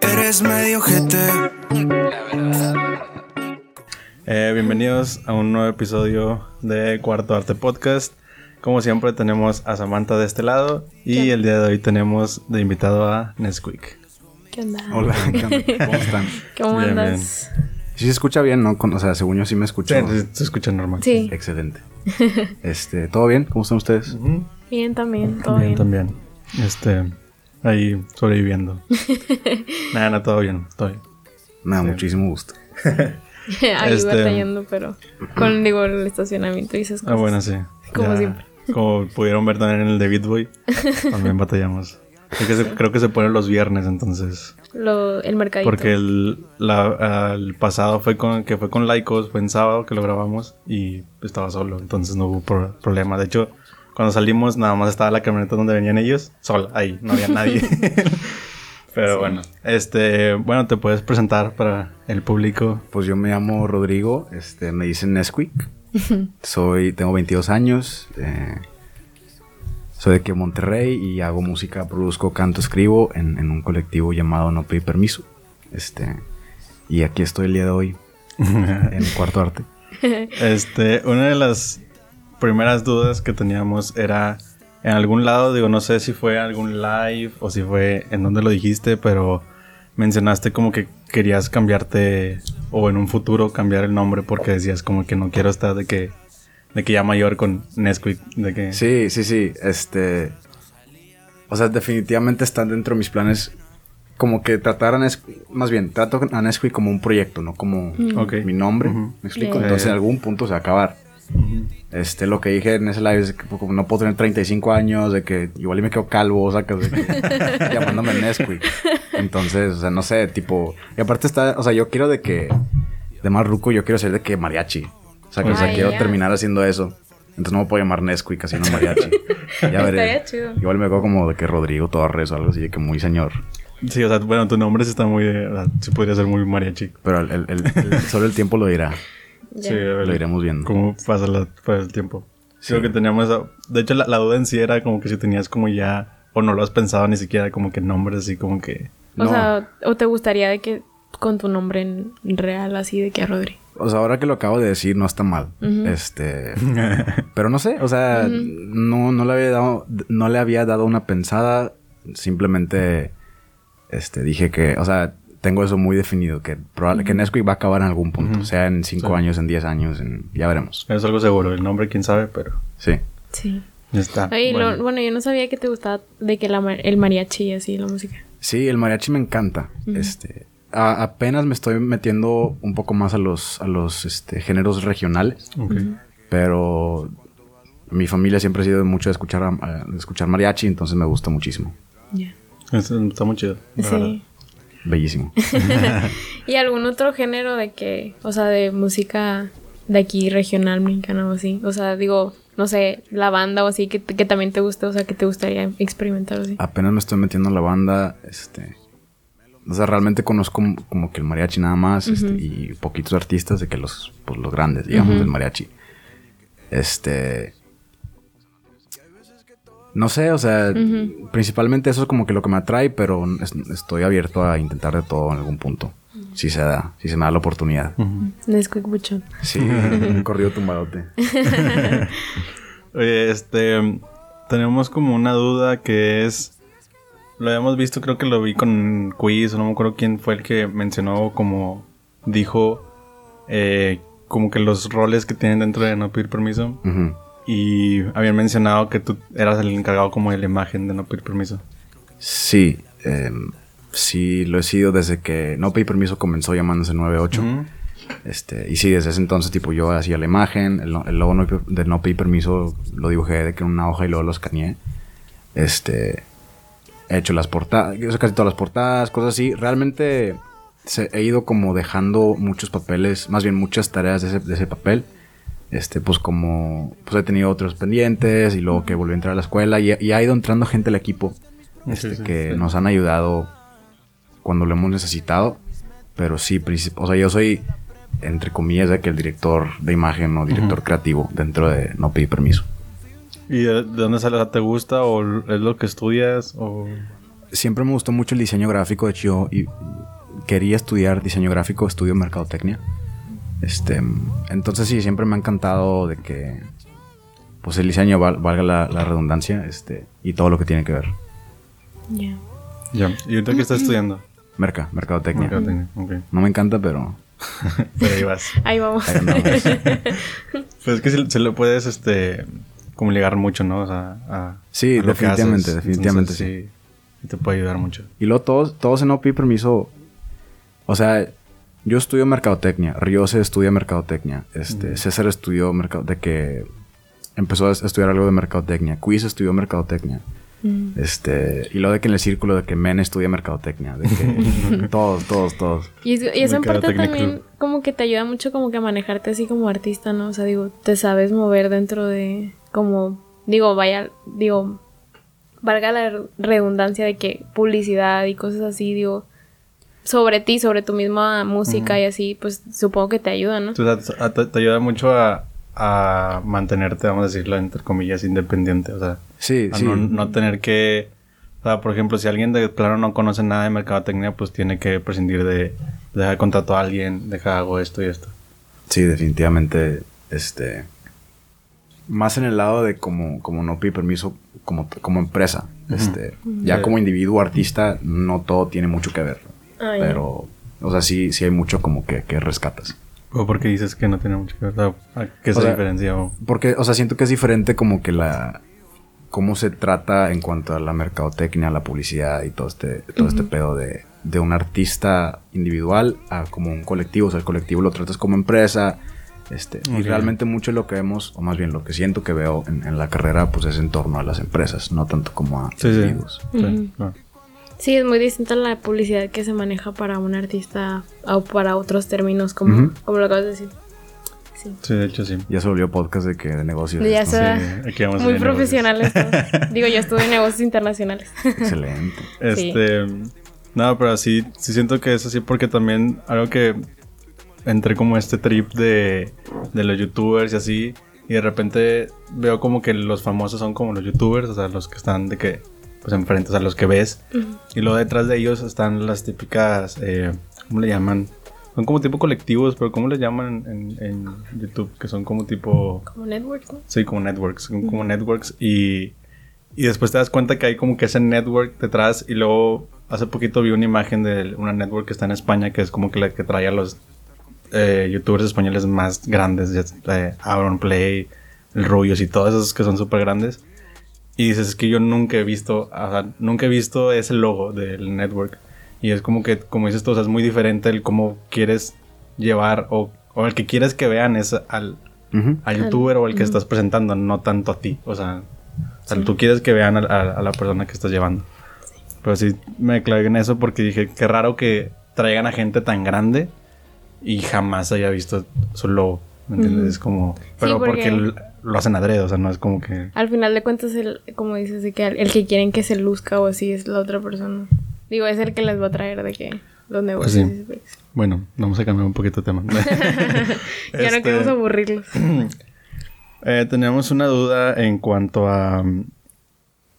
Eres medio gente. Eh, bienvenidos a un nuevo episodio de Cuarto Arte Podcast. Como siempre tenemos a Samantha de este lado y el día de hoy tenemos de invitado a Nesquik. ¿Qué onda? Hola. ¿cómo están? ¿Cómo Bien, andas? Sí se escucha bien, ¿no? Con- o sea, según yo sí me escucho. Sí, se, escucha normal. Sí, Excelente. Este, ¿todo bien? ¿Cómo están ustedes? Bien también, todo Bien, bien. también. Este, ahí sobreviviendo. Nada, no, todo bien, todo bien. Me da muchísimo gusto. Ahí Este- batallando, pero con, digo, el estacionamiento y esas Ah, cosas. bueno, sí. Como siempre. Como pudieron ver también en el de Bitboy, también batallamos. Creo que, se, creo que se pone los viernes, entonces. Lo, el mercadito. Porque el, la- el pasado fue con, que fue con Laicos, fue en sábado que lo grabamos y estaba solo, entonces no hubo pro- problema. De hecho, cuando salimos nada más estaba la camioneta donde venían ellos, sola, ahí, no había nadie. Pero bueno, este, bueno, te puedes presentar para el público. Pues yo me llamo Rodrigo, este, me dicen Nesquik. Soy, tengo 22 años. eh, soy de aquí Monterrey y hago música, produzco, canto, escribo en, en un colectivo llamado No Pedí Permiso. Este, y aquí estoy el día de hoy en Cuarto Arte. Este, una de las primeras dudas que teníamos era en algún lado, digo, no sé si fue algún live o si fue en donde lo dijiste, pero mencionaste como que querías cambiarte o en un futuro cambiar el nombre porque decías como que no quiero estar de que de que ya mayor con Nesquik, de que Sí, sí, sí. Este. O sea, definitivamente están dentro de mis planes. Como que tratar a Nesquik. Más bien, trato a Nesquik como un proyecto, no como Ok. mi nombre. Ujú. ¿Me explico? Yeah. Entonces, en algún punto se va a acabar. Este, lo que dije en ese live es que pues, como no puedo tener 35 años, de que igual y me quedo calvo, sacas de que llamándome Nesquik. Entonces, o sea, no sé, tipo. Y aparte está, o sea, yo quiero de que. De más ruco, yo quiero ser de que mariachi. O sea, que, o sea, quiero terminar haciendo eso. Entonces no me puedo llamar Nesquik, así no mariachi. Ya veré. Estaría chido. Igual me veo como de que Rodrigo Torres o algo así, de que muy señor. Sí, o sea, bueno, tu nombre sí está muy, eh, o sea, sí podría ser muy mariachi. Pero el, el- solo el tiempo lo dirá. Sí, a ver Lo iremos viendo. cómo pasa la- pasa el tiempo. Sí. Creo que teníamos esa- de hecho la, la duda en sí era como que si tenías como ya o no lo has pensado ni siquiera como que nombres así como que O No. sea, o te gustaría de que con tu nombre en real, así de que a Rodri. O sea, ahora que lo acabo de decir, no está mal. Este. Pero no sé, o sea, no, no le había dado, no le había dado una pensada. Simplemente este, dije que, o sea, tengo eso muy definido, que probable, que Nesquik va a acabar en algún punto, sea en 5 Sí. años, en 10 años, en- ya veremos. es algo seguro, el nombre quién sabe, pero Sí. Sí. ya está. Oye, bueno. lo- bueno, yo no sabía que te gustaba de que la, el mariachi y así, la música. Sí, el mariachi me encanta. Este, a- apenas me estoy metiendo un poco más a los, a los este, géneros regionales, Ok. pero mi familia siempre ha sido mucho de escuchar, a- de escuchar mariachi, entonces me gusta muchísimo. Ya. Está, está muy chido. Sí. Bellísimo. ¿Y algún otro género de que, o sea, de música de aquí regional mexicana o así? O sea, digo, no sé, la banda o así que, que también te guste, o sea, que te gustaría experimentar o así. apenas me estoy metiendo en la banda, este, o sea, realmente conozco como, que el mariachi nada más, este, y poquitos artistas de que los, pues, los grandes, digamos, del mariachi. Este, no sé, o sea, principalmente eso es como que lo que me atrae, pero es- estoy abierto a intentar de todo en algún punto. Si se da, si se me da la oportunidad. Nesquik Buchón. Sí, un corrido tumbadote. Oye, este tenemos como una duda que es lo habíamos visto, creo que lo vi con Quiz, o no me acuerdo quién fue el que mencionó como dijo eh, como que los roles que tienen dentro de no pedir permiso y habían mencionado que tú eras el encargado como de la imagen de no pedir permiso. Sí, em, sí, lo he sido desde que No Pedí Permiso comenzó llamándose 98. Ujú. Este, y sí, desde ese entonces, tipo, yo hacía la imagen, el, el logo no- de No Pedí Permiso lo dibujé de que en una hoja y luego lo escaneé. Este, he hecho las portadas, casi todas las portadas, cosas así. Realmente se- he ido como dejando muchos papeles, más bien muchas tareas de ese, de ese papel. Este, pues como, pues he tenido otros pendientes y luego que volví a entrar a la escuela y, y ha ido entrando gente al equipo este, Sí, sí, que sí. nos han ayudado cuando lo hemos necesitado. Pero sí, o sea, yo soy, entre comillas, de que el director de imagen o director creativo dentro de No Pedí Permiso. ¿Y de, de dónde sale? ¿Te gusta o es lo que estudias? O... Siempre me gustó mucho el diseño gráfico. De hecho, yo y- quería estudiar diseño gráfico, estudio mercadotecnia. Este, entonces sí, siempre me ha encantado de que pues el diseño val- valga la, la redundancia, este, y todo lo que tiene que ver. Ya. Ya. ¿Y ahorita qué estás estudiando? Merca, mercadotecnia. Mercadotecnia, ok. No me encanta, pero Pero ahí vas. Ahí vamos. ahí. Pues es que se, se le puedes, este, como ligar mucho, ¿no? O sea, a... Sí, a lo que definitivamente, haces. definitivamente Entonces, sí. Te puede ayudar mucho. Y luego todos, todos en OPI permiso. O sea, yo estudio mercadotecnia. Riose estudia mercadotecnia. Este, César estudió mercado de que empezó a estudiar algo de mercadotecnia. Quiz estudió mercadotecnia. Mm. Este, y luego de que en el círculo de que Men estudia mercadotecnia. De que todos, todos, todos. Y, es- y eso en parte también Club. como que te ayuda mucho como que a manejarte así como artista, ¿no? O sea, digo, te sabes mover dentro de como, digo, vaya, digo, valga la re- redundancia de que publicidad y cosas así, digo, sobre ti, sobre tu misma música y así, pues supongo que te ayuda, ¿no? Te, te ayuda mucho a, a mantenerte, vamos a decirlo, entre comillas, independiente. O sea, Sí, a sí. no, no tener que... O sea, por ejemplo, si alguien de plano no conoce nada de mercadotecnia, pues tiene que prescindir de... Deja contrato a alguien, deja hago esto y esto. Sí, definitivamente. Este. Más en el lado de como, como no pide permiso como, como empresa. Este. Ya como individuo artista, no todo tiene mucho que ver. Ah. Pero. O sea, sí, sí hay mucho como que, que rescatas. ¿O porque dices que no tiene mucho que ver? ¿a ¿Qué se O sea, diferencia? O- Porque, o sea, siento que es diferente como que la. cómo se trata en cuanto a la mercadotecnia, la publicidad y todo este, todo este pedo de, de un artista individual a como un colectivo. O sea, el colectivo lo tratas como empresa. Este, Y realmente mucho de lo que vemos, o más bien lo que siento que veo en, en la carrera, pues es en torno a las empresas, no tanto como a Sí, sí. individuos. Sí, claro. Sí, es muy distinta la publicidad que se maneja para un artista o para otros términos, como, como lo acabas de decir. Sí. Sí, de hecho sí. Ya se volvió podcast de que de negocios. Ya se- Sí, aquí vamos a Muy a profesionales. Digo, yo estuve en negocios internacionales. Excelente. Este. No, pero sí, sí siento que es así porque también algo que entré como este trip de, de los youtubers y así. Y de repente veo como que los famosos son como los youtubers, o sea, los que están de que, pues enfrente, o sea, los que ves. Y luego detrás de ellos están las típicas, eh, ¿cómo le llaman? Son como tipo colectivos, pero ¿cómo le llaman en, en YouTube? Que son como tipo... Como network, ¿no? Sí, como networks, son como networks y, y después te das cuenta que hay como que ese network detrás y luego hace poquito vi una imagen de una network que está en España que es como que la que trae a los eh, youtubers españoles más grandes, ya, eh, Aaron Play, el Rubius y todos esos que son súper grandes. Y dices, es que yo nunca he visto, o sea, nunca he visto ese logo del network. Y es como que, como dices tú, o sea, es muy diferente el cómo quieres llevar o, o el que quieres que vean es al, al youtuber o al que estás presentando, no tanto a ti. O sea, o sea, tú quieres que vean a, a- a la persona que estás llevando. Pero sí me clavé en eso porque dije, qué raro que traigan a gente tan grande y jamás haya visto su logo. ¿Me entiendes? Ujú. Es como... Pero porque- porque, lo hacen adrede, o sea, no es como que... Al final de cuentas, el, como dices, de que el, el que quieren que se luzca o así es la otra persona. Digo, es el que les va a traer de que los negocios. sí. Bueno, vamos a cambiar un poquito de tema. ya no Este, queremos aburrirlos. Eh, teníamos una duda en cuanto a.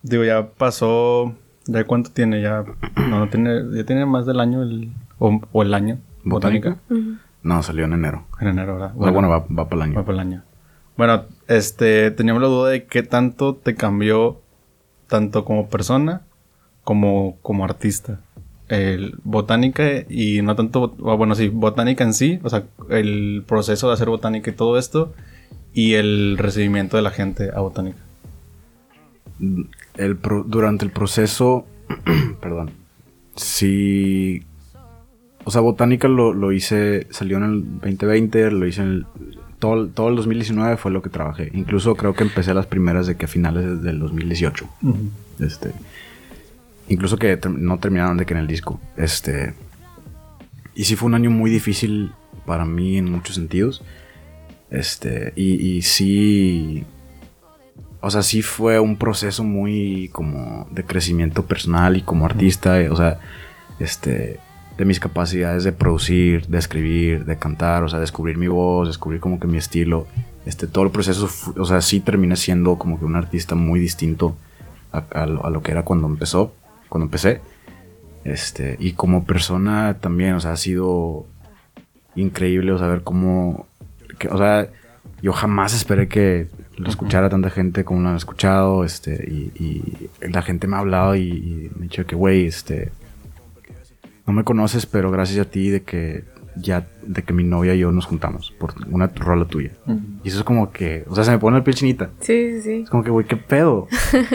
Digo, ya pasó. ¿Ya cuánto tiene? Ya. No, no tiene. Ya tiene más del año el. O, o el año. ¿Botánica? No, salió en enero. En enero, ¿verdad? Bueno, bueno, va, va para el va año. por el año. Bueno, este. Teníamos la duda de qué tanto te cambió. Tanto como persona. Como, como artista. El botánica y no tanto. Bueno, sí, botánica en sí. O sea, el proceso de hacer botánica y todo esto. Y el recibimiento de la gente a botánica. El durante el proceso, perdón, sí, o sea, botánica lo, lo hice, salió en el 2020, lo hice en el, todo, el- todo el 2019 fue lo que trabajé. Incluso creo que empecé las primeras de que a finales del 2018. Este, incluso que no terminaron de que en el disco. Este, y sí fue un año muy difícil para mí en muchos sentidos. Este, y, y sí, o sea, sí fue un proceso muy como de crecimiento personal y como artista, eh, o sea, este, de mis capacidades de producir, de escribir, de cantar, o sea, descubrir mi voz, descubrir como que mi estilo. este, todo el proceso, o sea, sí terminé siendo como que un artista muy distinto a, lo, que era cuando empezó, cuando empecé. Este, y como persona también, o sea, ha sido increíble, o sea, ver cómo, o sea, yo jamás esperé que lo escuchara tanta gente como lo han escuchado, este, y, la gente me ha hablado y, y me ha dicho que, güey, este, no me conoces, pero gracias a ti de que ya de que mi novia y yo nos juntamos por una rola tuya. Y eso es como que, o sea, se me pone el piel chinita. Sí, sí, sí. Es como que, güey, qué pedo.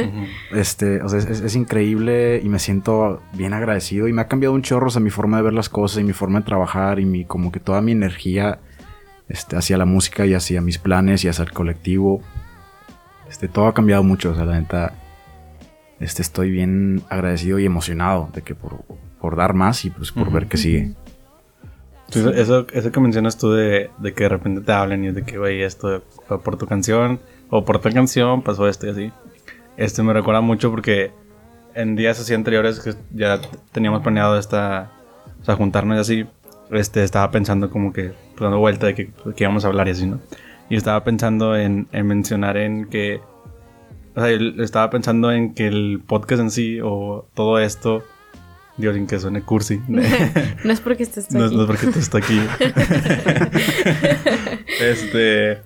este, o sea, es, increíble y me siento bien agradecido y me ha cambiado un chorro, o sea, mi forma de ver las cosas y mi forma de trabajar y mi, como que toda mi energía, este, hacia la música y hacia mis planes y hacia el colectivo. Este, todo ha cambiado mucho, o sea, la neta, este, estoy bien agradecido y emocionado de que por, por dar más y pues por ver que sigue eso, eso que mencionas tú de, de, que de repente te hablen y de que, güey, esto fue por tu canción o por tu canción pasó esto y así. Este me recuerda mucho porque en días así anteriores que ya teníamos planeado esta, o sea, juntarnos y así, este, estaba pensando como que, pues, dando vuelta de que, que, íbamos a hablar y así, ¿no? Y estaba pensando en, en mencionar en que, o sea, estaba pensando en que el podcast en sí o todo esto Dios, sin que suene cursi. no es porque estés aquí. No, no, es porque tú estás aquí. este.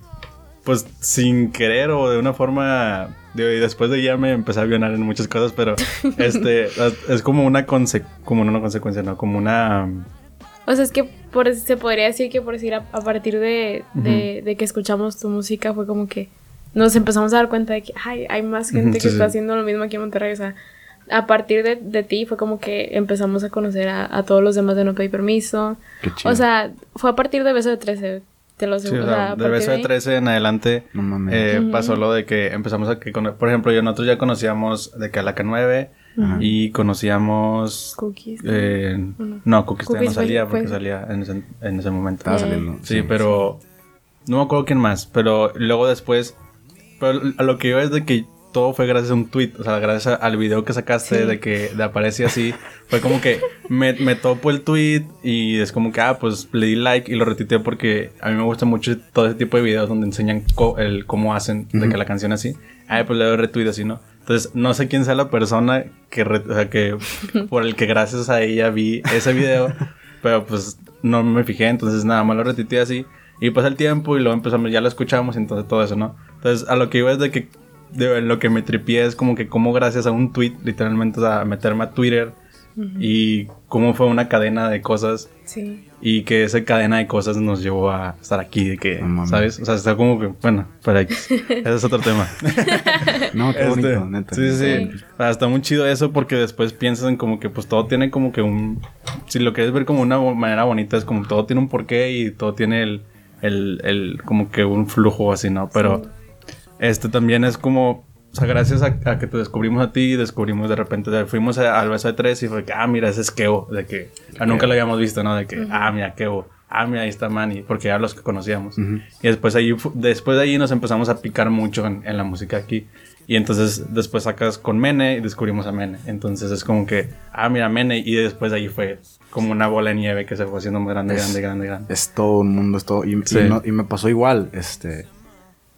Pues sin querer o de una forma. y después de ya me empecé a avionar en muchas cosas, pero este es como una conse como una consecuencia, ¿no? Como una. O sea, es que por, se podría decir que por decir a, partir de, de, que escuchamos tu música fue como que nos empezamos a dar cuenta de que ay, hay más gente que está haciendo lo mismo aquí en Monterrey. O sea, a partir de, de, ti fue como que empezamos a conocer a, todos los demás de No Pedí Permiso. O sea, fue a partir de Beso de 13. Te lo aseguro. de Beso de 13 en adelante eh, pasó lo de que empezamos a que... Por ejemplo, yo nosotros ya conocíamos de Calaca 9 y conocíamos... Cookies. Eh, no? Cookies, todavía no salía porque salía en ese, en ese momento. Estaba saliendo. Sí, pero... No me acuerdo quién más, pero luego después... Pero a lo que iba es de que todo fue gracias a un tweet, o sea, gracias al video que sacaste de que de aparece así. Fue como que me, me topo el tweet y es como que, ah, pues le di like y lo retuiteé porque a mí me gusta mucho todo ese tipo de videos donde enseñan el, cómo hacen de que la canción así. Ah, pues le doy retweet así, ¿no? Entonces, no sé quién sea la persona que, o sea, que por el que gracias a ella vi ese video, pero pues no me fijé, entonces nada más lo retuiteé así. Y pasa el tiempo y luego empezamos, ya lo escuchamos, entonces todo eso, ¿no? Entonces, a lo que iba es de que de, lo que me tripié es como que como gracias a un tweet, literalmente, o sea, meterme a Twitter y cómo fue una cadena de cosas. Sí. Y que esa cadena de cosas nos llevó a estar aquí, de que, ¿sabes? O sea, está como que, bueno, para ese es otro tema. no, qué bonito, este, neta. Sí, sí, sí. está muy chido eso porque después piensas en como que, pues todo tiene como que un. Si lo quieres ver como una manera bonita, es como todo tiene un porqué y todo tiene el. el, el como que un flujo así, ¿no? Pero. Este también es como, o sea, gracias a, que te descubrimos a ti, descubrimos de repente, fuimos al beso de tres y fue que, ah, mira, ese es Kevo, de que ah, nunca lo habíamos visto, ¿no? De que, ah, mira, Kevo, ah, mira, ahí está Manny, porque ya los que conocíamos. Y después ahí, después de ahí nos empezamos a picar mucho en, la música aquí. Y entonces después sacas con Mene y descubrimos a Mene. Entonces es como que, ah, mira, Mene. Y después de ahí fue como una bola de nieve que se fue haciendo más grande, grande, grande, grande. Es todo un mundo, es todo. Y, y, me pasó igual. Este,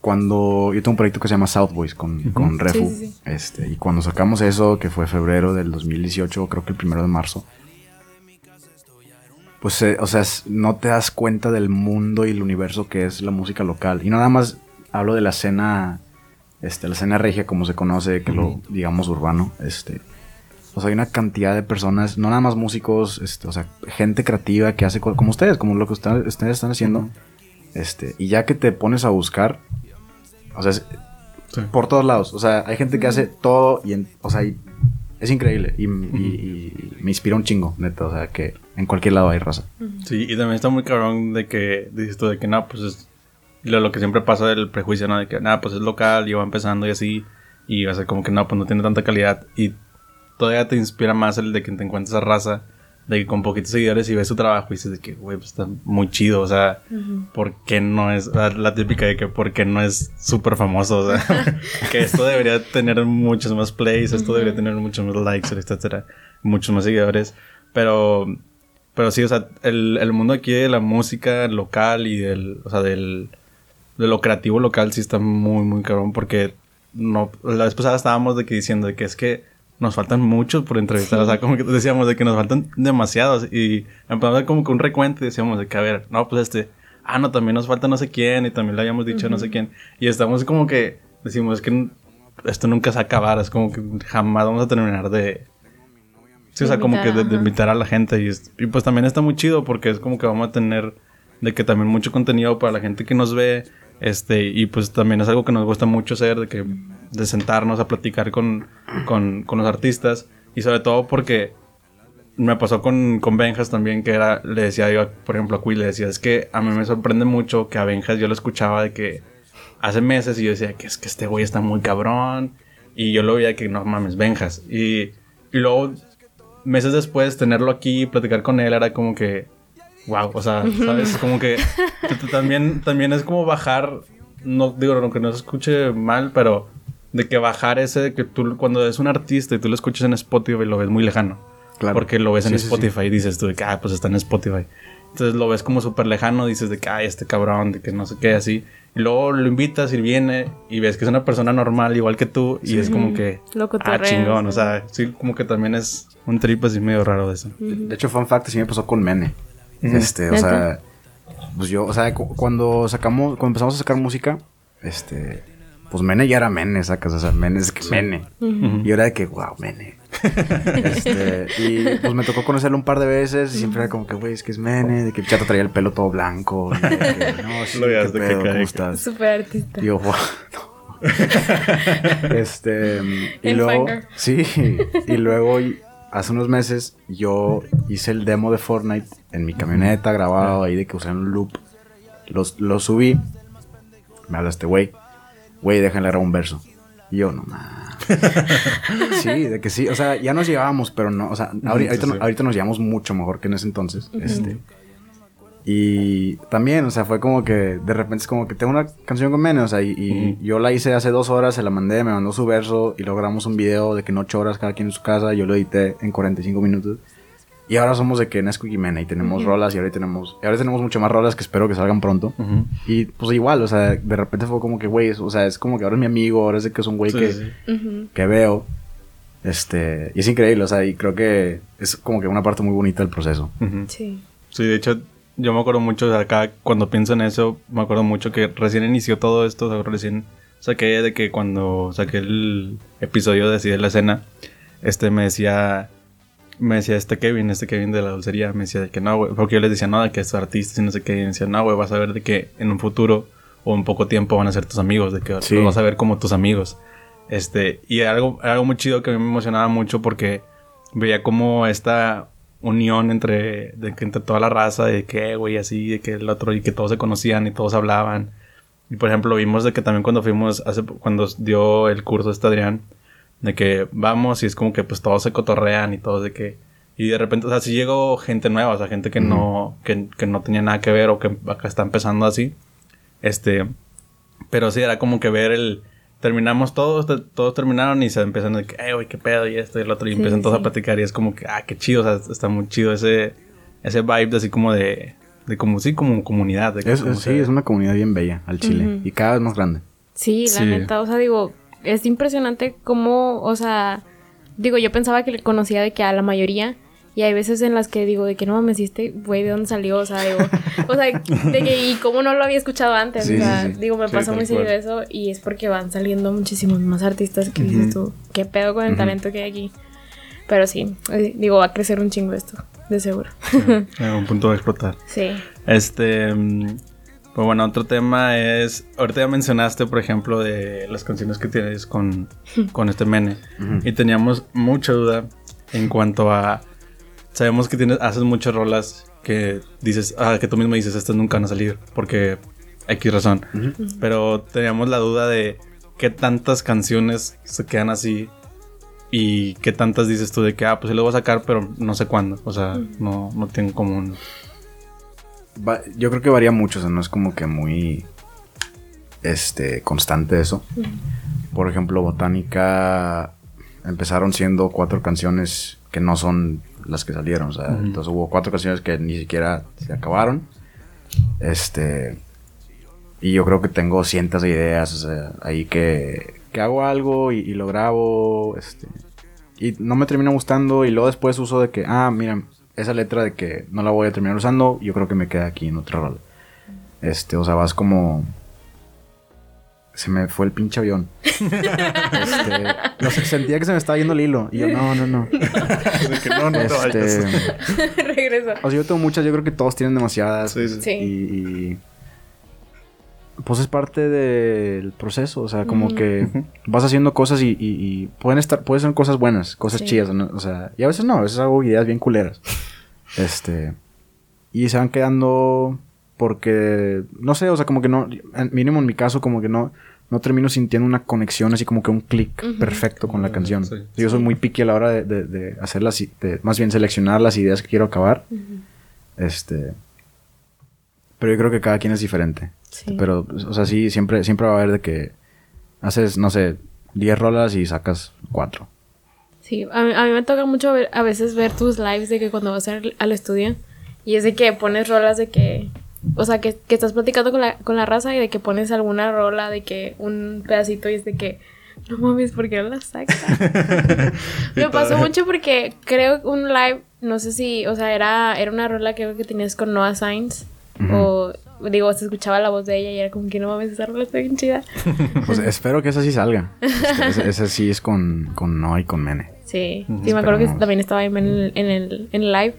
cuando yo tengo un proyecto que se llama South Boys con, con Refu. Este, y cuando sacamos eso, que fue febrero del 2018, creo que el primero de marzo, pues, eh, o sea, no te das cuenta del mundo y el universo que es la música local. Y no nada más hablo de la escena, este, la escena regia como se conoce, que lo digamos urbano, este. O sea, hay una cantidad de personas, no nada más músicos, este, o sea, gente creativa que hace como ustedes, como lo que ustedes, están haciendo. Este, y ya que te pones a buscar, o sea, por todos lados. O sea, hay gente que hace todo y, en, o sea, es increíble y, me inspira un chingo, neta. O sea, que en cualquier lado hay raza. Sí, y también está muy cabrón de que dices tú de que no, pues es lo, que siempre pasa del prejuicio, ¿no? De que nada, pues es local y va empezando y así. Y va a ser como que no, pues no tiene tanta calidad. Y todavía te inspira más el de que te encuentres a raza de que con poquitos seguidores y ves su trabajo y dices de que, güey, pues está muy chido, o sea, ¿por qué no es la, típica de que por qué no es súper famoso? O sea, que esto debería tener muchos más plays, esto debería tener muchos más likes, etcétera, muchos más seguidores, pero, pero sí, o sea, el, el mundo aquí de la música local y del, o sea, del, de lo creativo local sí está muy, muy cabrón porque no, la vez pasada estábamos de que diciendo de que es que nos faltan muchos por entrevistar, o sea, como que decíamos de que nos faltan demasiados y empezamos como que un recuento y decíamos de que, a ver, no, pues este, ah, no, también nos falta no sé quién y también le habíamos dicho no sé quién y estamos como que decimos que esto nunca se va a acabar, es como que jamás vamos a terminar de... Sí, o sea, como que de, de invitar a la gente y, es- y pues también está muy chido porque es como que vamos a tener de que también mucho contenido para la gente que nos ve, este, y pues también es algo que nos gusta mucho hacer, de que de sentarnos a platicar con, con, con los artistas y sobre todo porque me pasó con, con Benjas también, que era, le decía yo, por ejemplo, a Cui, le decía, es que a mí me sorprende mucho que a Benjas yo lo escuchaba de que hace meses y yo decía que es que este güey está muy cabrón y yo lo veía que no mames, Benjas. Y, y luego, meses después, tenerlo aquí y platicar con él era como que, wow, o sea, ¿sabes? Como que también, también es como bajar, no digo, aunque no se escuche mal, pero de que bajar ese, de que tú cuando es un artista y tú lo escuchas en Spotify lo ves muy lejano. Claro. Porque lo ves en Sí, sí, sí. Spotify y dices tú de que, ah, pues está en Spotify. Entonces lo ves como súper lejano, dices de que, ay, este cabrón, de que no sé qué, así. Y luego lo invitas y viene y ves que es una persona normal, igual que tú, y es como que, Lo ah, chingón. O sea, sí, como que también es un trip así medio raro de eso. De hecho, fun fact, sí me pasó con Mene. Este, o sea, pues yo, o sea, cu- cuando sacamos, cuando empezamos a sacar música, este, pues Mene ya era Mene, sacas, o sea, Mene es que Mene. Y era de que, wow, Mene. este, y pues me tocó conocerlo un par de veces y siempre era como que, güey, es que es Mene, de que el chato traía el pelo todo blanco. y de que, no, sí, Lo qué veías de que pedo, cae. ¿cómo estás? Súper artista. Y yo, wow, no. este, y El luego, fangirl. sí, y luego y- hace unos meses yo hice el demo de Fortnite en mi camioneta grabado ahí de que usé un loop. Los, lo subí. Me habla este güey. Güey, déjale grabar un verso. Y yo, no mames. sí, de que sí. O sea, ya nos llevábamos, pero no. O sea, ahorita, ahorita nos llevamos mucho mejor que en ese entonces. Este. Y también, o sea, fue como que de repente es como que tengo una canción con Mene, o sea, y, y yo la hice hace dos horas, se la mandé, me mandó su verso y logramos un video de que en ocho horas cada quien en su casa, yo lo edité en 45 minutos. Y ahora somos de que Nesquik y Mene y tenemos rolas y ahora tenemos, y ahora tenemos mucho más rolas que espero que salgan pronto. Ujú. Y pues igual, o sea, de repente fue como que, güey, o sea, es como que ahora es mi amigo, ahora es de que es un güey Sí, que, sí. Que veo. Este, y es increíble, o sea, y creo que es como que una parte muy bonita del proceso. Sí. Sí, de hecho, yo me acuerdo mucho, o sea, acá cuando pienso en eso, me acuerdo mucho que recién inició todo esto, o sea, recién saqué de que cuando saqué el episodio de así de la escena, este me decía, me decía este Kevin, este Kevin de la dulcería, me decía de que no, güey, porque yo les decía, no, de que es artista y no sé qué, y me decía, no, güey, vas a ver de que en un futuro o en poco tiempo van a ser tus amigos, de que Sí. los vas a ver como tus amigos. Este, y algo, algo muy chido que a mí me emocionaba mucho porque veía como esta unión entre, de entre toda la raza, de que, güey, así, de que el otro, y que todos se conocían y todos hablaban. Y por ejemplo, vimos de que también cuando fuimos, hace, cuando dio el curso este Adrián, de que vamos y es como que pues todos se cotorrean y todos de que... Y de repente, o sea, sí llegó gente nueva, o sea, gente que no, que, que no tenía nada que ver o que acá está empezando así. Este, pero sí, era como que ver el... Terminamos todos, te- todos terminaron y se empiezan de que, eh, güey, qué pedo y esto y el otro. Y Sí, empiezan todos sí. a platicar y es como que, ah, qué chido, o sea, está muy chido ese, ese vibe de así como de, de como, sí, como comunidad. De que Es, como es- sí, es una comunidad bien bella al Chile y cada vez más grande. Sí, la Sí. neta, o sea, digo, es impresionante cómo, o sea, digo, yo pensaba que le conocía de que a la mayoría, y hay veces en las que digo, de que no mames, ¿y este güey de dónde salió? O sea, digo, o sea, de que, y cómo no lo había escuchado antes, Sí, o sea, sí, sí. digo, me pasa muy seguido eso, y es porque van saliendo muchísimos más artistas que dices tú, qué pedo con el talento que hay aquí. Pero sí, eh, digo, va a crecer un chingo esto, de seguro. En un punto de explotar. sí. Este. Mm, Pues bueno, otro tema es. Ahorita ya mencionaste, por ejemplo, de las canciones que tienes con, con este Mene. Y teníamos mucha duda en cuanto a. Sabemos que tienes, haces muchas rolas que dices, ah, que tú mismo dices, estas nunca van a salir, porque X razón. Pero teníamos la duda de qué tantas canciones se quedan así y qué tantas dices tú de que, ah, pues sí lo voy a sacar, pero no sé cuándo. O sea, no, no tengo como un. Va- yo creo que varía mucho, o sea, no es como que muy este constante eso. Por ejemplo, Botánica empezaron siendo cuatro canciones que no son las que salieron, o sea, entonces hubo cuatro canciones que ni siquiera se acabaron. Este y yo creo que tengo cientos de ideas, o sea, ahí que, que hago algo y, y lo grabo, este, y no me termina gustando y luego después uso de que, ah, mira, esa letra de que no la voy a terminar usando, yo creo que me queda aquí en otra rola. Este, o sea, vas como... Se me fue el pinche avión. este, no sé, sentía que se me estaba yendo el hilo. Y yo, no, no, no. Que no, no te Este, vayas. Regreso. o sea, yo tengo muchas, yo creo que todos tienen demasiadas. Sí, sí. Sí. Y, y, pues es parte del proceso, o sea, como que vas haciendo cosas y, y- y pueden estar, pueden ser cosas buenas, cosas Sí. chidas, ¿no? o sea, y a veces no, a veces hago ideas bien culeras. Este, y se van quedando porque, no sé, o sea, como que no, en- mínimo en mi caso, como que no, no termino sintiendo una conexión, así como que un clic perfecto con la canción. Sí. Yo soy muy picky a la hora de, de, de hacer las, i- de- más bien seleccionar las ideas que quiero acabar. Este, pero yo creo que cada quien es diferente. Sí. Pero, o sea, sí, siempre, siempre va a haber de que haces, no sé, 10 rolas y sacas 4. Sí, a mí, a mí me toca mucho ver- a veces ver tus lives de que cuando vas al, al estudio y es de que pones rolas de que, o sea, que, que estás platicando con la, con la raza y de que pones alguna rola de que un pedacito y es de que, no mames, ¿por qué no la sacas? me pasó mucho porque creo un live, no sé si, o sea, era, era una rola que creo que tenías con Noah Sainz o... Digo, se escuchaba la voz de ella y era como que no mames, esa rola está bien chida. Pues espero que esa sí salga. Ese sí es con, con Noah y con Mene. Sí, sí, me acuerdo que también estaba ahí en el, en el, en el live.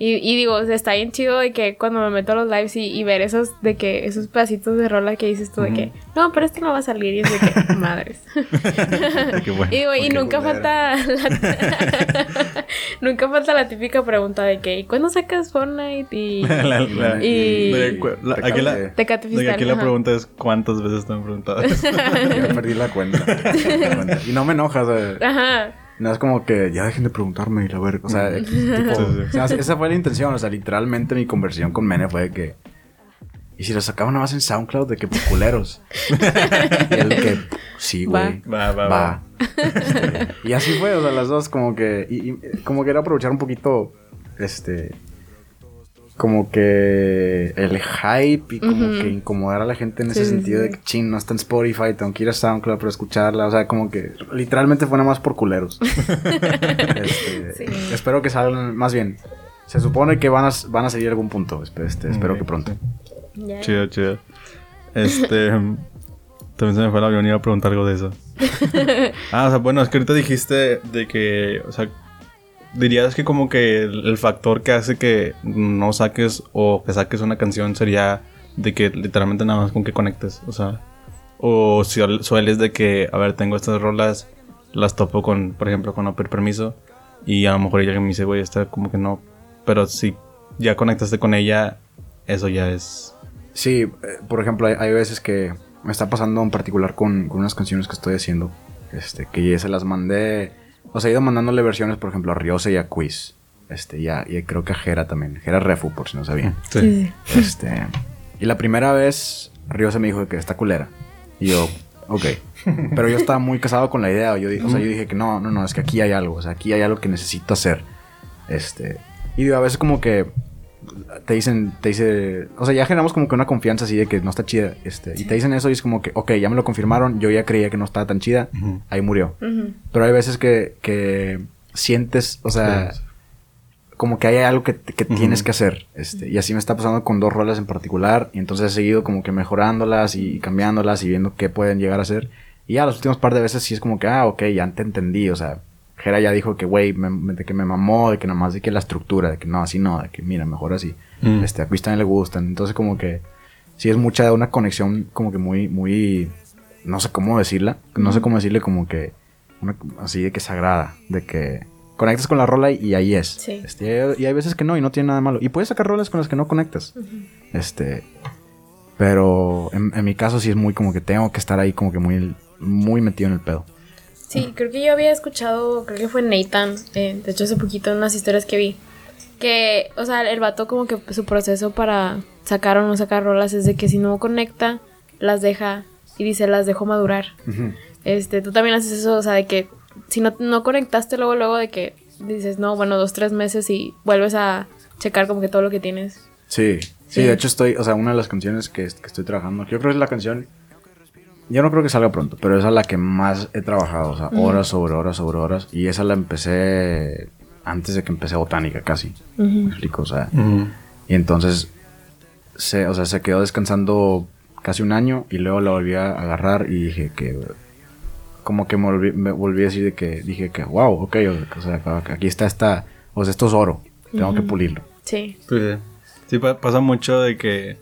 Y, y digo, o sea, está bien chido de que cuando me meto a los lives y, y ver esos, de que esos pedacitos de rola que dices tú de que, no, pero este no va a salir. Y es de que, madres. Qué bueno. y digo, y nunca falta la, nunca falta la típica pregunta de que, ¿y cuándo sacas Fortnite? Y La- la- Y- la- aquí la, Fiscal, aquí la pregunta es ¿cuántas veces te han preguntado? Ya perdí la cuenta. Perdí la cuenta. Y no me enojas. eh. Ajá. No es como que ya dejen de preguntarme y la ver. O sea, tipo, Sí, sí. o sea, esa fue la intención. O sea, literalmente mi conversión con Mene fue de que. Y si lo sacaban nada más en SoundCloud, de que por culeros. y él que, sí, güey. Va, va, Va. va. Este, y así fue, o sea, las dos como que. Y, y como que era aprovechar un poquito. Este. Como que el hype y como que incomodar a la gente en ese Sí, sentido sí. de que chin, no está en Spotify, tengo que ir a SoundCloud para escucharla. O sea, como que literalmente fue nada más por culeros. Este, Sí. Espero que salgan, más bien. Se supone que van a, van a salir a algún punto. espe- este, espero que pronto. Chido, chido. Este. También se me fue el avión y iba a preguntar algo de eso. ah, o sea, bueno, es que ahorita dijiste de que. O sea, dirías que como que el, el factor que hace que no saques o que saques una canción sería de que literalmente nada más con que conectes. O sea. O si suel- sueles de que, a ver, tengo estas rolas, las topo con, por ejemplo, con Oper Permiso. Y a lo mejor ella me dice, güey, esta como que no. Pero si ya conectaste con ella, eso ya es. Sí, eh, por ejemplo, hay, hay veces que me está pasando en particular con, con unas canciones que estoy haciendo. Este, que ya se las mandé. O sea, he ido mandándole versiones, por ejemplo, a Riose y a Quiz. Este, y, a- y creo que a Jera también. Jera Refu, por si no sabían. Sí, sí. Este. Y la primera vez, Riose me dijo que está culera. Y yo, ok. Pero yo estaba muy casado con la idea. Yo, o sea, yo dije que no, no, no, es que aquí hay algo. O sea, aquí hay algo que necesito hacer. Este. Y digo, a veces como que te dicen, te dice, o sea, ya generamos como que una confianza así de que no está chida, este, y te dicen eso y es como que, ok, ya me lo confirmaron, yo ya creía que no estaba tan chida, ahí murió. Pero hay veces que, que sientes, o sea, como que hay algo que, que tienes que hacer, este, y así me está pasando con dos rolas en particular, y entonces he seguido como que mejorándolas y cambiándolas y viendo qué pueden llegar a ser, y ya las últimas par de veces sí es como que, ah, ok, ya te entendí, o sea, Jera ya dijo que, güey, de que me mamó, de que nada más de que la estructura, de que no, así no, de que mira, mejor así. Mm. Este, a Chris también le gustan. Entonces, como que sí es mucha una conexión, como que muy, muy, no sé cómo decirla, no sé cómo decirle, como que, una- así de que sagrada, de que conectas con la rola y, ahí es. Sí. Este, y, hay, veces que no, y no tiene nada de malo. Y puedes sacar rolas con las que no conectas. Este, pero en, en mi caso sí es muy como que tengo que estar ahí, como que muy, muy metido en el pedo. Sí, creo que yo había escuchado, creo que fue Nathan, eh, de hecho hace poquito en unas historias que vi, que, o sea, el vato como que su proceso para sacar o no sacar rolas es de que si no conecta, las deja y dice, las dejo madurar. Este, tú también haces eso, o sea, de que si no, no conectaste luego, luego de que dices, no, bueno, dos, tres meses y vuelves a checar como que todo lo que tienes. Sí, Sí, de hecho estoy, o sea, una de las canciones que, que estoy trabajando, yo creo que es la canción, yo no creo que salga pronto, pero esa es la que más he trabajado, o sea, horas sobre horas sobre horas, y esa la empecé antes de que empecé botánica casi, me explico, o sea, y entonces, se, o sea, se quedó descansando casi un año y luego la volví a agarrar y dije que como que me volví, me volví a decir de que dije que wow, ok, o sea, aquí está esta, o sea, esto es oro, tengo que pulirlo. Sí. Pues, sí. Sí, pa- pasa mucho de que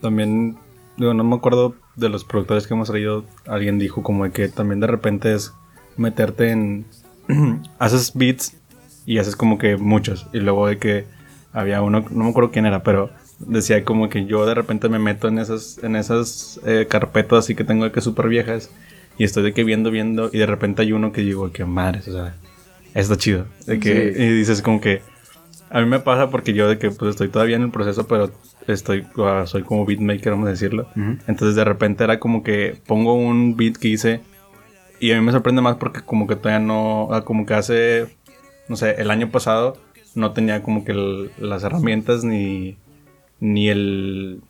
también, digo, no me acuerdo de los productores que hemos traído, alguien dijo como que también de repente es meterte en, haces beats y haces como que muchos, y luego de que había uno, no me acuerdo quién era, pero decía como que yo de repente me meto en esas, en esas eh, carpetas así que tengo de que súper viejas, y estoy de que viendo, viendo, y de repente hay uno que digo que madres, o sea, está chido, de que, Sí. y dices como que, a mí me pasa porque yo de que pues estoy todavía en el proceso, pero estoy ah, soy como beatmaker, vamos a decirlo. Entonces de repente era como que pongo un beat que hice y a mí me sorprende más porque como que todavía no, como que hace, no sé, el año pasado no tenía como que el- las herramientas ni, ni el,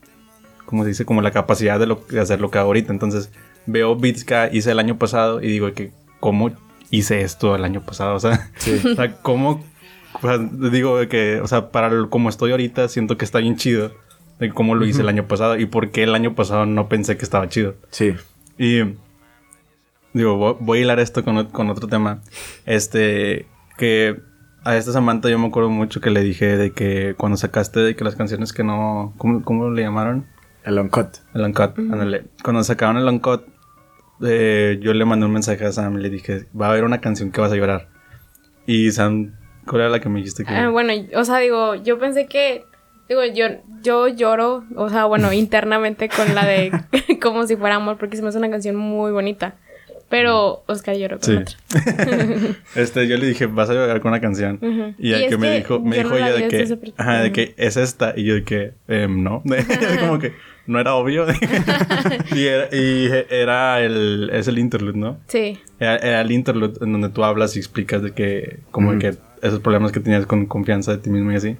¿cómo se dice? Como la capacidad de, lo, de hacer lo que hago ahorita. Entonces veo beats que hice el año pasado y digo que, ¿cómo hice esto el año pasado? O sea, o sea ¿cómo? o sea, digo que, o sea, para como estoy ahorita, siento que está bien chido. De cómo lo hice el año pasado y por qué el año pasado no pensé que estaba chido. Sí. Y digo, voy, a hilar esto con, con otro tema. Este, que a esta Samantha yo me acuerdo mucho que le dije de que cuando sacaste de que las canciones que no, ¿cómo, cómo le llamaron? El uncut. El uncut, ándale. Cuando sacaron el uncut, eh, yo le mandé un mensaje a Sam y le dije, va a haber una canción que vas a llorar. Y Sam, ¿cuál era la que me dijiste que? Ah, bueno, o sea, digo, yo pensé que, digo, yo, yo lloro, o sea, bueno, internamente con la de como si fuera amor, porque se me hace una canción muy bonita. Pero Oscar lloró con Sí. otra. este, yo le dije, vas a llorar con una canción. Y Y el es que me dijo, me dijo no la ella de que, ajá, de que es esta. Y yo de que, em, no. como que no era obvio. y era, y era el, es el interlude, ¿no? Sí. Era, era el interlude en donde tú hablas y explicas de que, como de que esos problemas que tenías con confianza de ti mismo y así.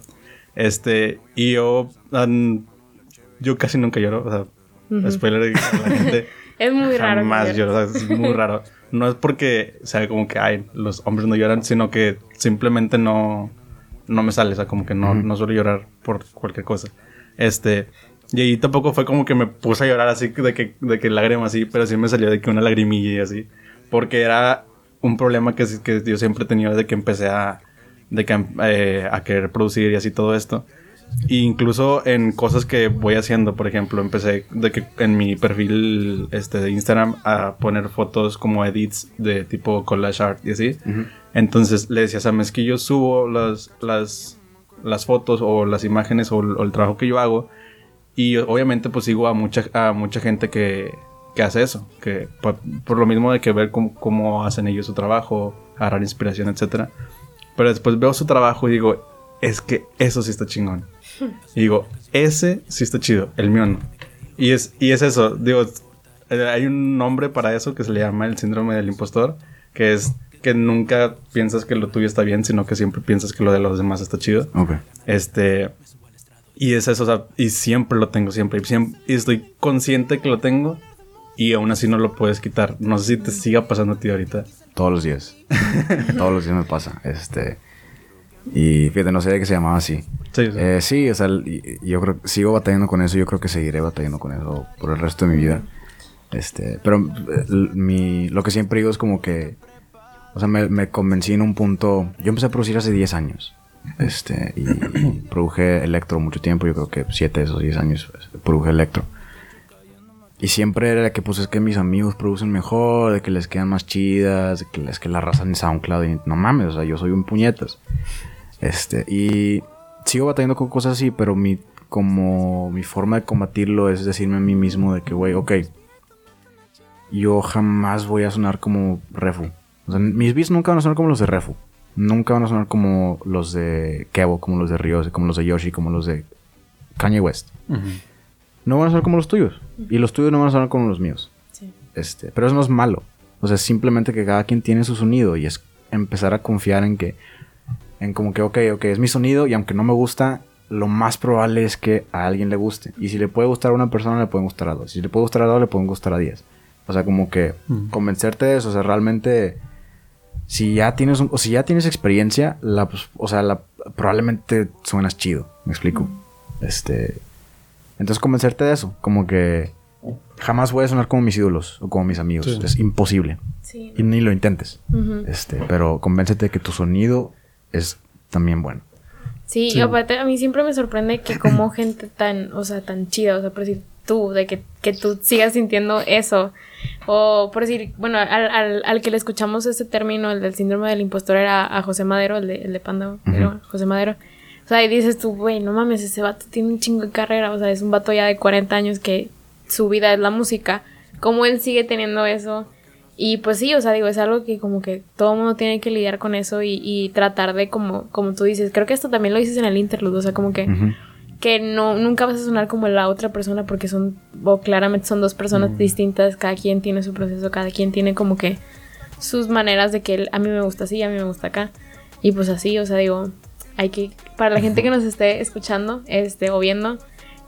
Este, y yo, um, yo casi nunca lloro, o sea, spoiler de la gente. Es muy raro. que Jamás lloro, o sea, es muy raro. No es porque sea como que ay, los hombres no lloran, sino que simplemente no, no me sale, o sea, como que no, no suelo llorar por cualquier cosa. Este, y ahí tampoco fue como que me puse a llorar así de que, de que lágrimas así, pero sí me salió de que una lagrimilla y así. Porque era un problema que, que yo siempre he tenido de que empecé a, de que, eh, a querer producir y así todo esto. E incluso en cosas que voy haciendo, por ejemplo, empecé de que en mi perfil este, de Instagram a poner fotos como edits de tipo collage art y así. Entonces le decía a Sam, es que yo subo las, las, las fotos o las imágenes o, el- o el trabajo que yo hago y obviamente pues sigo a mucha, a mucha gente que, que hace eso, que por, por lo mismo de que ver cómo, cómo hacen ellos su trabajo, agarrar inspiración, etcétera. Pero después veo su trabajo y digo, es que eso sí está chingón. Y digo, ese sí está chido, el mío no. Y es, y es eso, digo, eh, hay un nombre para eso que se le llama el síndrome del impostor, que es que nunca piensas que lo tuyo está bien, sino que siempre piensas que lo de los demás está chido. Ok. Este. Y es eso, o sea, y siempre lo tengo, siempre. Y, siempre, y estoy consciente que lo tengo. Y aún así no lo puedes quitar. No sé si te siga pasando a ti ahorita. Todos los días. Todos los días me pasa. Este. Y fíjate, no sabía que se llamaba así. Sí, sí. Eh, sí, o sea, yo creo que sigo batallando con eso. Yo creo que seguiré batallando con eso por el resto de mi vida. Este, pero eh, mi, lo que siempre digo es como que, o sea, me, me convencí en un punto. Yo empecé a producir hace 10 años. Este, y, y produje electro mucho tiempo. Yo creo que 7 de esos 10 años este, produje electro. Y siempre era que, pues, es que mis amigos producen mejor, de que les quedan más chidas, de que les que la raza en SoundCloud. Y no mames, o sea, yo soy un puñetas. Este, y sigo batallando con cosas así, pero mi, como mi forma de combatirlo es decirme a mí mismo de que, güey, ok, yo jamás voy a sonar como Refu. O sea, mis beats nunca van a sonar como los de Refu. Nunca van a sonar como los de Kevo, como los de Rios, como los de Yoshi, como los de Kanye West. No van a sonar como los tuyos. Y los tuyos no van a sonar como los míos. Sí. Este, pero eso no es malo. O sea, es simplemente que cada quien tiene su sonido y es empezar a confiar en que, en como que, ok, ok, es mi sonido y aunque no me gusta, lo más probable es que a alguien le guste. Y si le puede gustar a una persona, le pueden gustar a dos. Si le puede gustar a dos, le pueden gustar a diez. O sea, como que convencerte de eso, o sea, realmente si ya tienes un- o si ya tienes experiencia, la pues, o sea, la probablemente suenas chido, me explico. Este entonces convencerte de eso, como que jamás voy a sonar como mis ídolos o como mis amigos, Sí. es imposible Sí. y ni lo intentes. Este, pero convéncete de que tu sonido es también bueno. Sí, Sí. y aparte a mí siempre me sorprende que como gente tan, o sea, tan chida, o sea, por decir tú, de que, que tú sigas sintiendo eso. O por decir, bueno, al, al, al que le escuchamos ese término, el del síndrome del impostor, era a José Madero, el de, el de Panda, pero José Madero. O sea, y dices tú, güey, no mames, ese vato tiene un chingo de carrera, o sea, es un vato ya de 40 años que su vida es la música. ¿Cómo él sigue teniendo eso? Y pues sí, o sea, digo, es algo que como que todo mundo tiene que lidiar con eso y, y tratar de como, como tú dices, creo que esto también lo dices en el interlude, o sea, como que, Ujú. que no, nunca vas a sonar como la otra persona porque son, o claramente son dos personas distintas, cada quien tiene su proceso, cada quien tiene como que sus maneras de que él- a mí me gusta así, a mí me gusta acá. Y pues así, o sea, digo, hay que, para la gente que nos esté escuchando, este, o viendo,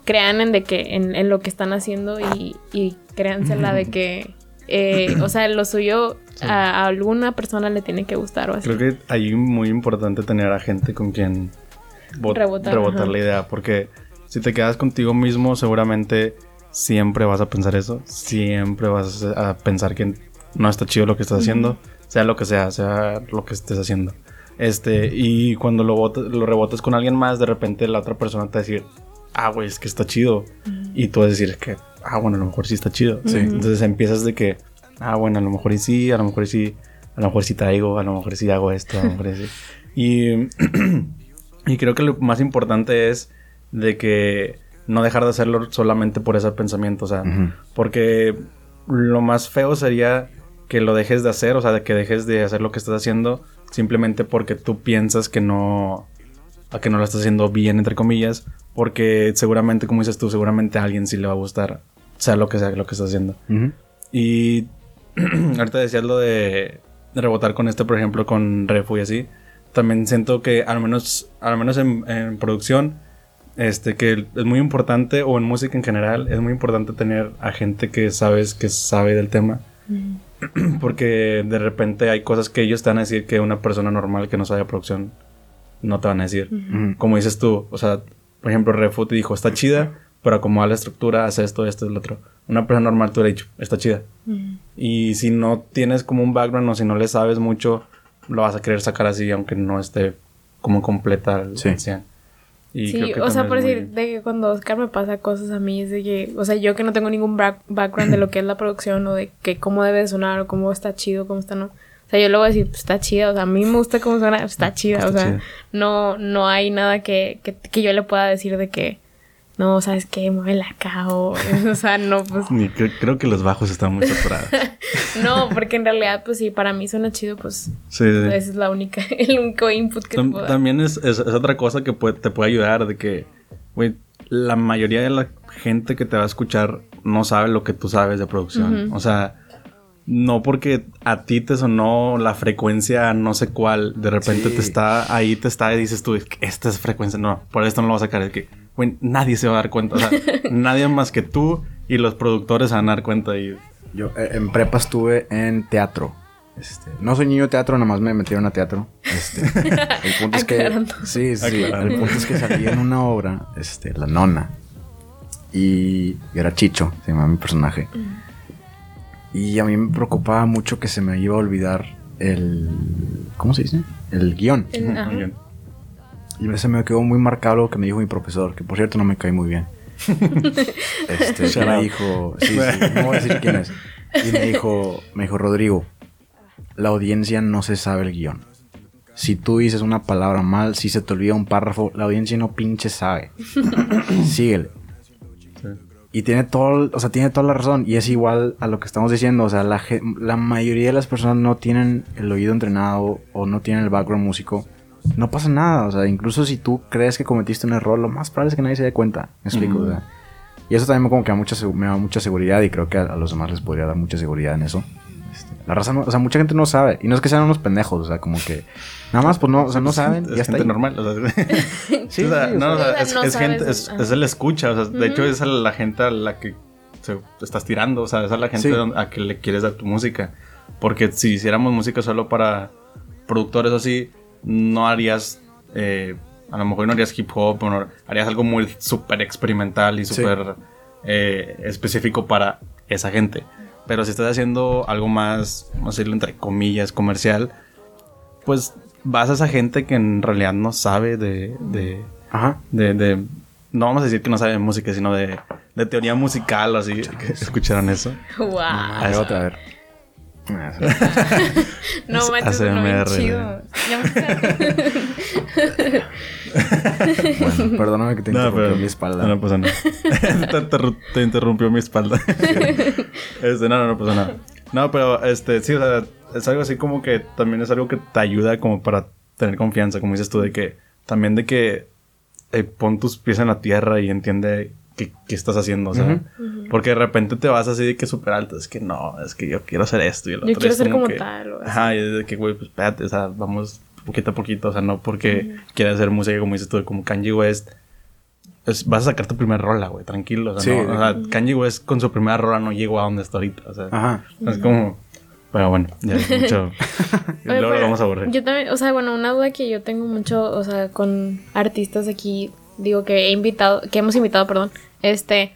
crean en de que, en, en lo que están haciendo y, y créansela de que, eh, o sea, lo suyo a, a alguna persona le tiene que gustar o así. Creo que ahí muy importante tener a gente con quien bot- Rebotar, rebotar la idea. Porque si te quedas contigo mismo, seguramente siempre vas a pensar eso. Siempre vas a pensar que no está chido lo que estás haciendo. Sea lo que sea, sea lo que estés haciendo. Este, y cuando lo, botas- lo rebotas con alguien más, de repente la otra persona te va a decir, ah, güey, es que está chido. Y tú vas a decir que, ah, bueno, a lo mejor sí está chido. Sí. Entonces empiezas de que, ah, bueno, a lo mejor sí, a lo mejor sí, a lo mejor sí traigo, a lo mejor sí hago esto, a lo mejor y sí. Y, y creo que lo más importante es de que no dejar de hacerlo solamente por ese pensamiento, o sea, porque lo más feo sería que lo dejes de hacer, o sea, de que dejes de hacer lo que estás haciendo simplemente porque tú piensas que no a que no lo estás haciendo bien entre comillas, porque seguramente como dices tú, seguramente a alguien sí le va a gustar, sea lo que sea lo que estás haciendo. Ujú. Y ahorita decías lo de rebotar con este, por ejemplo, con Refu y así. También siento que al menos, al menos en, en producción, este, que es muy importante, o en música en general, es muy importante tener a gente que sabes que sabe del tema. Porque de repente hay cosas que ellos te van a decir que una persona normal que no sabe de producción no te van a decir. Ujú. Como dices tú, o sea, por ejemplo, Refu te dijo, está chida, pero acomoda la estructura, hace esto, esto, el otro. Una persona normal tú le has dicho, está chida. Y si no tienes como un background o si no le sabes mucho, lo vas a querer sacar así, aunque no esté como completa al Sí. al 100. Y Sí, o sea, por muy- decir, de que cuando Oscar me pasa cosas a mí, es de que, o sea, yo que no tengo ningún back- background de lo que es la producción o de que cómo debe sonar o cómo está chido, cómo está no. O sea, yo le voy a decir, pues está chida, o sea, a mí me gusta cómo suena, está chida, Está o sea, chida. no no hay nada que, que, que yo le pueda decir de que, no, ¿sabes qué? Muévela acá o, o sea, no, pues, Ni cre- creo que los bajos están muy saturados. no, porque en realidad, pues sí, para mí suena chido, pues, Sí, sí. esa es la única, el único input que te puedo dar. también es, es- es otra cosa que puede- te puede ayudar de que, güey, la mayoría de la gente que te va a escuchar no sabe lo que tú sabes de producción. O sea, no porque a ti te sonó la frecuencia no sé cuál, de repente Sí. te está ahí, te está y dices tú, esta es frecuencia, no, por esto no lo voy a sacar. Es que, güey, nadie se va a dar cuenta. O sea, nadie más que tú y los productores se van a dar cuenta. Y, Yo eh, en prepa estuve en teatro. Este, no soy niño de teatro, nada más me metieron a teatro. Este, el punto es que sí, sí, Aclarando. el punto es que salí en una obra, este, La Nona. Y, y era Chicho, se llamaba mi personaje. Y a mí me preocupaba mucho que se me iba a olvidar el ¿cómo se dice? El guion. El-. Y se me quedó muy marcado lo que me dijo mi profesor, que por cierto no me cae muy bien. Este, me dijo, sí, sí, no voy a decir quién es. Y me dijo, me dijo, Rodrigo, la audiencia no se sabe el guion. Si tú dices una palabra mal, si se te olvida un párrafo, la audiencia no pinche sabe. Síguele. Sí. Y tiene todo, o sea, tiene toda la razón. Y es igual a lo que estamos diciendo. O sea, la, la mayoría de las personas no tienen el oído entrenado o no tienen el background músico. No pasa nada. O sea, incluso si tú crees que cometiste un error, lo más probable es que nadie se dé cuenta. Me explico. O sea. Y eso también como que da mucha, me da mucha seguridad y creo que a, a los demás les podría dar mucha seguridad en eso. Este, la raza no, o sea, mucha gente no sabe. Y no es que sean unos pendejos, o sea, como que nada más, pues no, o sea, no saben. Es ya está gente ahí. normal. O sea, Sí, o sea, sí, o no, o sea, sea, es, no es sabes, gente, es, ajá. es el escucha. O sea, de hecho, es a la gente a la que se, te estás tirando. O sea, es a la gente Sí. a que le quieres dar tu música. Porque si hiciéramos música solo para productores o así, no harías. eh, a lo mejor no harías hip hop, o no- harías algo muy súper experimental y Sí. súper eh, específico para esa gente. Pero si estás haciendo algo más, vamos a decirlo entre comillas, comercial, pues vas a esa gente que en realidad no sabe de, de, Ajá. de, de- no vamos a decir que no sabe de música, sino de, de teoría musical o así. ¿Escucharon eso? Wow. A ver, otra, a ver. Ah. No Es manches, no bien chido. Ya me- Bueno, perdóname que te interrumpí mi espalda. No, no pasa nada. te interrumpió mi espalda. este, no, no, no pasa nada. No, pero este, sí, o sea, es algo así como que también es algo que te ayuda como para tener confianza, como dices tú, de que también de que eh, pon tus pies en la tierra y entiende qué, qué estás haciendo, o sea, porque de repente te vas así de que súper alto, es que no, es que yo quiero hacer esto y el Yo otro quiero es ser como que- tal, o así. Ajá, y es de que, güey, pues espérate, o sea, vamos poquito a poquito, o sea, no porque quieras hacer música como dices tú, como Kanye West, es- vas a sacar tu primera rola, güey, tranquilo, o sea, Sí. no, o sea, Kanye West con su primera rola no llegó a donde está ahorita, o sea, Ajá. es como, pero bueno, ya es mucho, luego lo vamos a aburrir. Yo también, o sea, bueno, una duda que yo tengo mucho, o sea, con artistas aquí, digo que he invitado, que hemos invitado, perdón, este,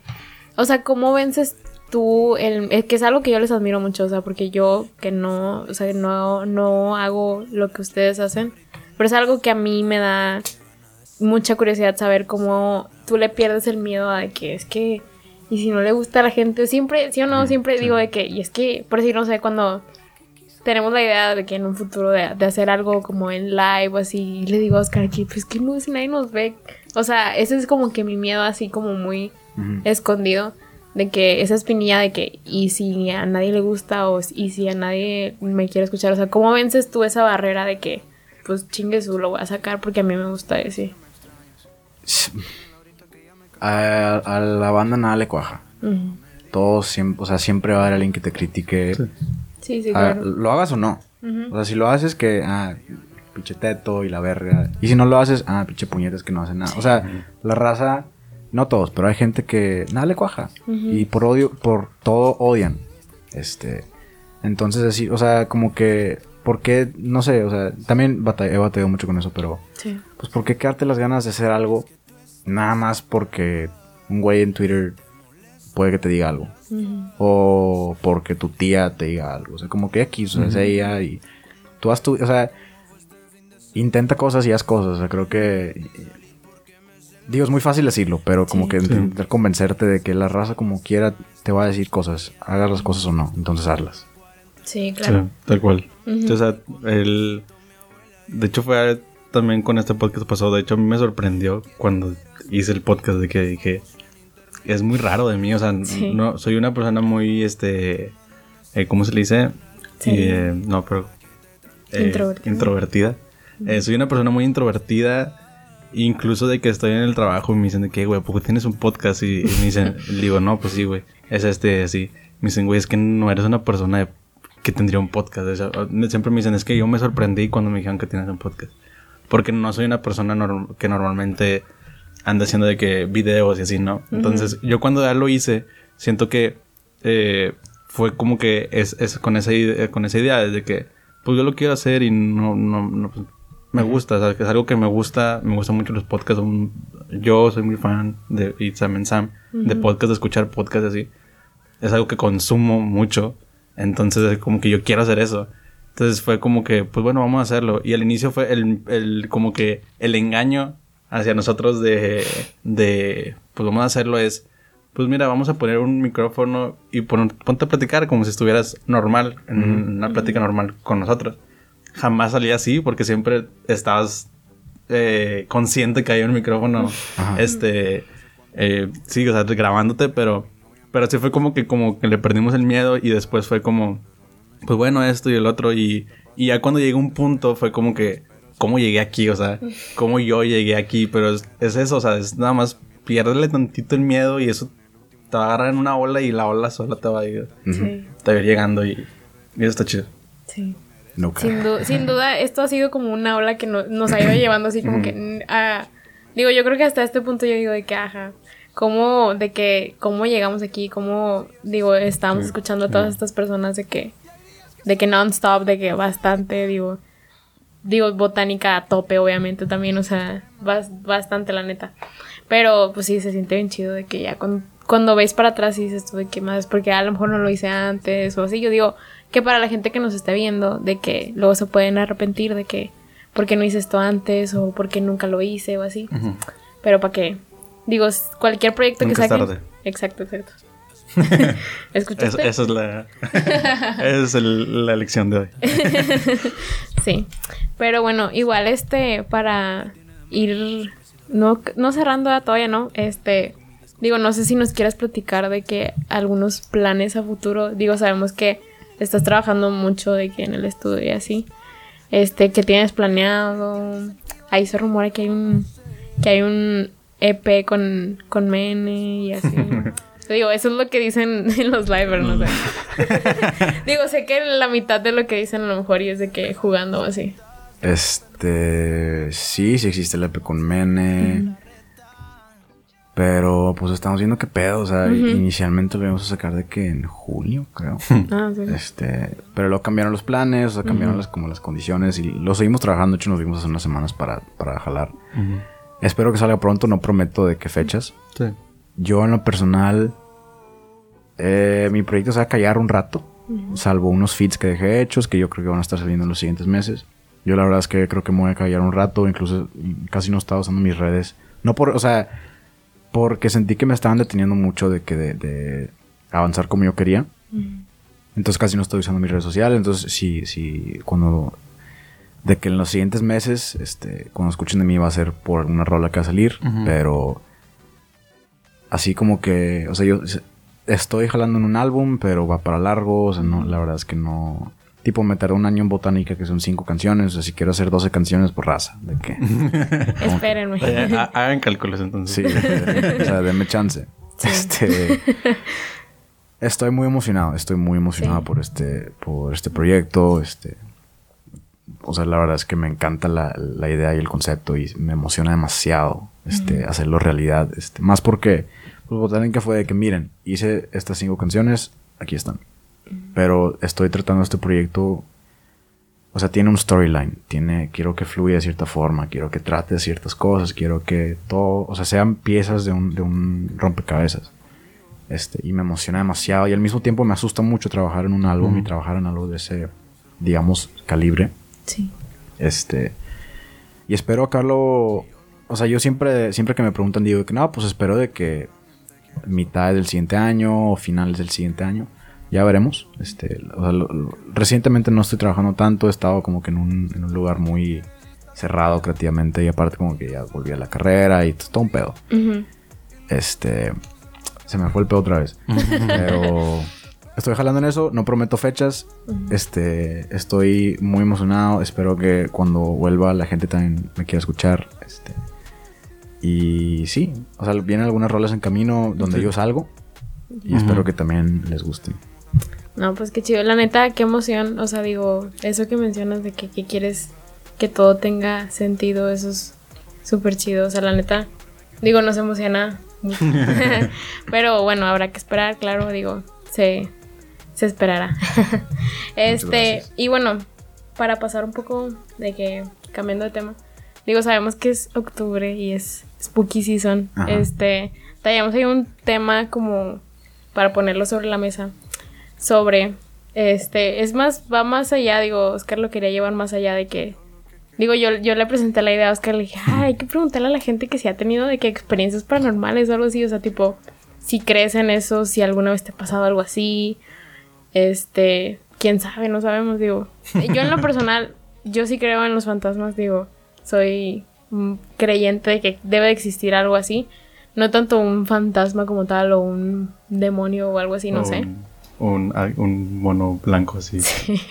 o sea, ¿cómo vences tú el, es que es algo que yo les admiro mucho, o sea, porque yo que no, o sea, no, no hago lo que ustedes hacen, pero es algo que a mí me da mucha curiosidad saber cómo tú le pierdes el miedo a de que es que y si no le gusta a la gente siempre sí o no siempre digo de que y es que por decir no sé cuando tenemos la idea de que en un futuro de, de hacer algo como en live o así y le digo a Oscar que pues que no si nadie nos ve o sea ese es como que mi miedo así como muy escondido de que esa espinilla de que y si a nadie le gusta o y si a nadie me quiere escuchar o sea cómo vences tú esa barrera de que pues chingue su lo voy a sacar porque a mí me gusta ese A, a la banda nada le cuaja. Ujú. Todos siempre, o sea, siempre va a haber alguien que te critique. sí sí claro lo hagas o no. O sea, si lo haces que, ah, pinche teto y la verga. Y si no lo haces, ah, pinche puñetas que no hacen nada. O sea, la raza, no todos, pero hay gente que nada le cuaja. Y por odio, por todo odian. Este, entonces así, o sea, como que, ¿por qué? No sé, o sea, también bata- he batallado mucho con eso, pero, sí pues, ¿por qué quedarte las ganas de hacer algo nada más porque un güey en Twitter puede que te diga algo? O porque tu tía te diga algo. O sea, como que X, o sea, es ella y tú haz tu, o sea, intenta cosas y haz cosas. O sea, creo que digo, es muy fácil decirlo, pero como Sí. que Sí. intentar convencerte de que la raza como quiera te va a decir cosas, hagas las cosas o no, entonces hazlas. sí claro Sí, tal cual. O sea, el... De hecho fue también con este podcast pasado. De hecho, a mí me sorprendió cuando hice el podcast de que dije... Es muy raro de mí, o sea, Sí. no, soy una persona muy, este... eh, ¿Cómo se le dice? Eh, no, pero... eh, Introvertida. introvertida. Eh, soy una persona muy introvertida. Incluso de que estoy en el trabajo y me dicen de que, güey, ¿por qué tienes un podcast? Y, y me dicen, le digo, no, pues sí, güey, es este, así. Me dicen, güey, es que no eres una persona de- que tendría un podcast. O sea, siempre me dicen, es que yo me sorprendí cuando me dijeron que tienes un podcast. Porque no soy una persona norm- que normalmente anda haciendo de que videos y así, ¿no? Entonces, yo cuando ya lo hice, siento que eh, fue como que es, es con, esa idea, con esa idea de que, pues yo lo quiero hacer y no, no, no, pues, me gusta, o sea, que es algo que me gusta, me gustan mucho los podcasts. un- yo soy muy fan de It's Sam and Sam, de podcasts, de escuchar podcasts así. Es algo que consumo mucho, entonces es como que yo quiero hacer eso. Entonces fue como que, pues bueno, vamos a hacerlo. Y al inicio fue el, el como que el engaño hacia nosotros de, de, pues vamos a hacerlo es, pues mira, vamos a poner un micrófono y pon- ponte a platicar como si estuvieras normal, en una plática normal con nosotros. Jamás salía así porque siempre estabas eh, consciente que hay un micrófono, Ajá. este, eh, sí, o sea, grabándote, pero, pero sí fue como que, como que le perdimos el miedo y después fue como, pues bueno, esto y el otro y, y ya cuando llegué a un punto fue como que, ¿cómo llegué aquí? O sea, ¿cómo yo llegué aquí? Pero es, es eso, o sea, es nada más piérdele tantito el miedo y eso te va a agarrar en una ola y la ola sola te va a ir, Sí. te va a ir llegando y, Y eso está chido. Sí. No Sin, du- sin duda, esto ha sido como una ola que no- nos ha ido llevando así como que... a- digo, yo creo que hasta este punto yo digo de que, ajá, cómo, de que, cómo llegamos aquí, cómo, digo, estamos Sí. escuchando a todas estas personas de que, de que non-stop, de que bastante, digo, digo, botánica a tope, obviamente, también, o sea, bas- bastante, la neta. Pero, pues sí, se siente bien chido de que ya cuando, cuando ves para atrás y dices tú de que más, porque a lo mejor no lo hice antes o así, yo digo que para la gente que nos está viendo, de que luego se pueden arrepentir de que, ¿por qué no hice esto antes? o ¿por qué nunca lo hice? o así. Pero para qué, digo, cualquier proyecto Nunca que es saquen. tarde. Exacto, exacto. Es- ¿Escuchaste? esa es la. esa es el- la lección de hoy. Sí. Pero bueno, igual este, para ir, no, no cerrando todavía, ¿no? Este, digo, no sé si nos quieras platicar de que algunos planes a futuro, digo, sabemos que estás trabajando mucho de que en el estudio y así, este, que tienes planeado, ahí se rumora que hay un, que hay un EP con, con Mene y así. Digo, eso es lo que dicen en los livers, no sé. Digo, sé que la mitad de lo que dicen a lo mejor y es de que jugando o así. Este. Sí, sí existe el EP con Mene. Pero pues estamos viendo qué pedo. O sea, inicialmente lo íbamos a sacar de que en junio, creo. Ah, sí. Este, pero luego cambiaron los planes, o sea, cambiaron las, como las condiciones y lo seguimos trabajando. De hecho, nos vimos hace unas semanas para, para jalar. Espero que salga pronto, no prometo de qué fechas. Sí. Yo en lo personal, eh, mi proyecto se va a callar un rato, salvo unos feeds que dejé hechos, que yo creo que van a estar saliendo en los siguientes meses. Yo la verdad es que creo que me voy a callar un rato, incluso casi no estaba usando mis redes. No por, o sea, porque sentí que me estaban deteniendo mucho de que de, de avanzar como yo quería. Entonces casi no estoy usando mis redes sociales. Entonces, sí, sí, cuando... De que en los siguientes meses, este, cuando escuchen de mí va a ser por alguna rola que va a salir, pero así como que, o sea, yo estoy jalando en un álbum, pero va para largo, o sea, no, la verdad es que no... Tipo, me tardé un año en botánica, que son cinco canciones, o sea, si quiero hacer 12 canciones por raza, de que... Espérenme. Hagan cálculos entonces. Sí, de- o sea, denme chance. Este, estoy muy emocionado, estoy muy emocionado Sí. por este, por este proyecto. Este, o sea, la verdad es que me encanta la, la idea y el concepto y me emociona demasiado este, hacerlo realidad. Este, más porque, pues, Botánica fue de que miren, hice estas cinco canciones, aquí están. Pero estoy tratando este proyecto o sea, tiene un storyline. Tiene, quiero que fluya de cierta forma. Quiero que trate de ciertas cosas. Quiero que todo, o sea, sean piezas de un, de un rompecabezas. Este, y me emociona demasiado. Y al mismo tiempo me asusta mucho trabajar en un álbum y trabajar en algo de ese, digamos, calibre. Sí. Este, y espero acabarlo. O sea, yo siempre, siempre que me preguntan, digo que no, pues espero de que mitad del siguiente año o finales del siguiente año. Ya veremos. Este, o sea, lo- lo- recientemente no estoy trabajando tanto, he estado como que en un, en un lugar muy cerrado creativamente y aparte como que ya volví a la carrera y todo un pedo. Este, se me fue el pedo otra vez. Pero estoy jalando en eso, no prometo fechas. Este, estoy muy emocionado, espero que cuando vuelva la gente también me quiera escuchar. Este, y sí, o sea, vienen algunas rolas en camino donde yo salgo y espero que también les guste. No, pues qué chido. La neta, qué emoción. O sea, digo, eso que mencionas de que, que quieres que todo tenga sentido, eso es súper chido. O sea, la neta, digo, nos emociona. mucho. Pero bueno, habrá que esperar, claro, digo, se, se esperará. este, y bueno, para pasar un poco de que, cambiando de tema, digo, sabemos que es octubre y es spooky season. Ajá. Este, traíamos ahí un tema como para ponerlo sobre la mesa sobre este es más va más allá digo Oscar lo quería llevar más allá de que digo yo yo le presenté la idea a Oscar le dije "Ay, hay que preguntarle a la gente que si ha tenido de que experiencias paranormales o algo así o sea tipo si crees en eso si alguna vez te ha pasado algo así este quién sabe no sabemos digo yo en lo personal yo sí creo en los fantasmas digo soy creyente de que debe de existir algo así no tanto un fantasma como tal o un demonio o algo así no sé Un, un, mono blanco así.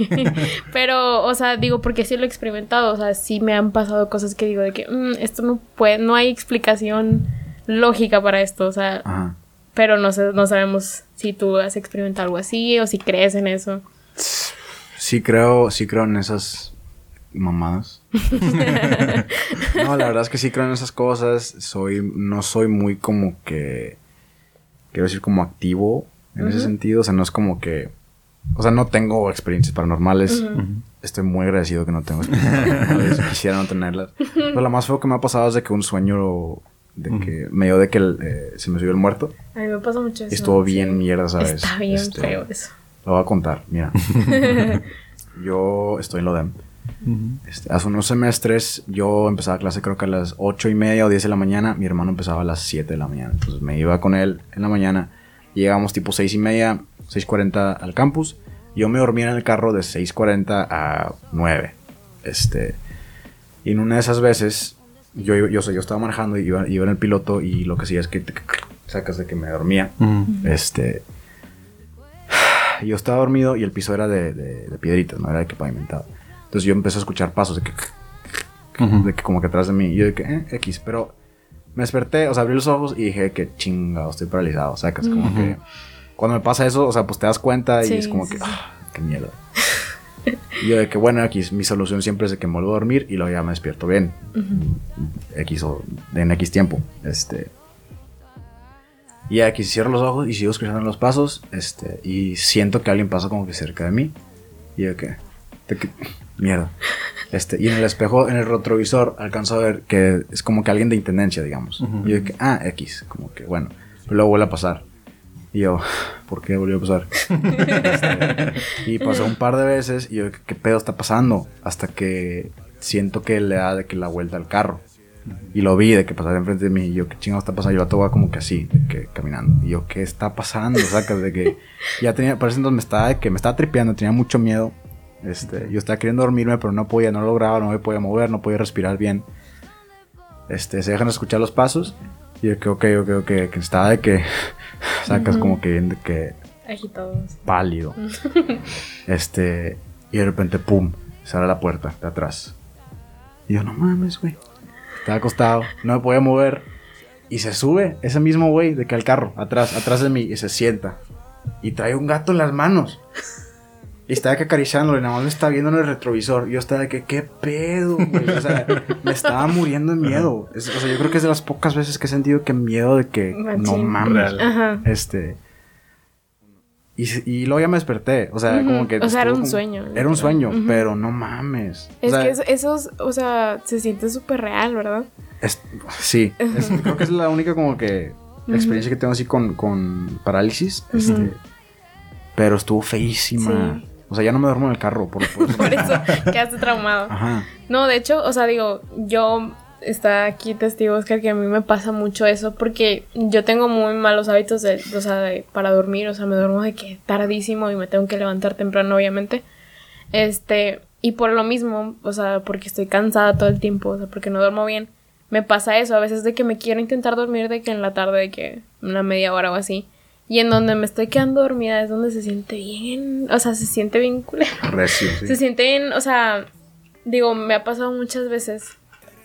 Pero, o sea, digo, porque sí lo he experimentado. O sea, sí me han pasado cosas que digo de que "Mm, esto no puede, no hay explicación lógica para esto. O sea, Ajá. pero no sé, no sabemos si tú has experimentado algo así o si crees en eso. sí creo, sí creo en esas mamadas. no, la verdad es que sí creo en esas cosas. Soy, no soy muy como que, quiero decir como activo en ese sentido. O sea, no es como que, o sea, no tengo experiencias paranormales. Estoy muy agradecido que no tengo experiencias paranormales. Quisiera no tenerlas. Pero lo más feo que me ha pasado es de que un sueño, de que me dio de que el, eh, se me subió el muerto. A mí me pasa mucho eso. Y estuvo sí. bien mierda, ¿sabes? Está bien Este, feo eso. Lo voy a contar, mira. yo estoy en Lodem. Este, hace unos semestres yo empezaba clase creo que a las 8 y media o 10 de la mañana. Mi hermano empezaba a las 7 de la mañana. Entonces me iba con él en la mañana. Llegamos tipo 6 y media, 6.40 al campus. Yo me dormía en el carro de 6.40 a 9. Este, y en una de esas veces, yo, yo, yo, yo estaba manejando y iba, iba en el piloto y lo que hacía es que sacas de que me dormía. Ujú. Este. Yo estaba dormido y el piso era de, de- de piedritas, no era de que pavimentado. Entonces yo empecé a escuchar pasos de que. Ujú. de que como que atrás de mí. Y yo de que, eh, X. Pero me desperté, o sea, abrí los ojos y dije que chingado, estoy paralizado. Sacas como Ujú. que. Cuando me pasa eso, o sea, pues te das cuenta y Sí, es como sí, que. sí. "Ah, qué mierda. y yo de que, bueno, X, mi solución siempre es de que me vuelvo a dormir y luego ya me despierto bien. X o en X tiempo. Este. Y X cierro los ojos y sigo escuchando los pasos. Este. Y siento que alguien pasa como que cerca de mí. Y yo que. de que- mierda. Este. Y en el espejo, en el retrovisor, alcanzo a ver que es como que alguien de intendencia, digamos. Y yo que, ah, X. Como que bueno. Pero luego vuelve a pasar. Y yo, ¿por qué volvió a pasar? Este, y pasó un par de veces y yo, ¿qué, pedo está pasando? Hasta que siento que le da de que la vuelta al carro. Y lo vi de que pasaba enfrente de mí. Y yo, ¿qué chingado está pasando? Y el vato va como que así, de que caminando. Y yo, ¿qué está pasando? Sacas de que ya tenía, parece entonces me estaba, de que me estaba tripeando, tenía mucho miedo. Este, yo estaba queriendo dormirme, pero no podía, no lograba, no me podía mover, no podía respirar bien. Este, se dejan escuchar los pasos. Y yo, que ok, ok, ok, que estaba de que sacas como que bien de que Agitados. pálido. este, y de repente, pum, se abre la puerta de atrás. Y yo, no mames, güey. Estaba acostado, no me podía mover. Y se sube ese mismo güey de que al carro, atrás, atrás de mí, y se sienta. Y trae un gato en las manos. Y estaba que acariciándolo y nada más me estaba viendo en el retrovisor. Y yo estaba de que, ¿qué pedo, güey? O sea, me estaba muriendo de miedo. Es- o sea, yo creo que es de las pocas veces que he sentido que miedo de que, no mames. Ajá. Este. Y, y luego ya me desperté. O sea, como que. O sea, era un como- sueño, Era un sueño, pero no mames. O Es sea, que es- esos, o sea, se siente súper real, ¿verdad? es- sí. es- creo que es la única como que experiencia que tengo así con, con parálisis. Este. Pero estuvo feísima. Sí. O sea, ya no me duermo en el carro. Por, por- Por eso quedaste traumado. Ajá. No, de hecho, o sea, digo, yo está aquí testigo Oscar que a mí me pasa mucho eso porque yo tengo muy malos hábitos de, o sea, de- para dormir, o sea, me duermo de que tardísimo y me tengo que levantar temprano, obviamente. Este, y por lo mismo, o sea, porque estoy cansada todo el tiempo, o sea, porque no duermo bien, me pasa eso, a veces de que me quiero intentar dormir de que en la tarde, de que una media hora o así. Y en donde me estoy quedando dormida es donde se siente bien, o sea, se siente bien culero. Sí. Se sienten, o sea, digo, me ha pasado muchas veces,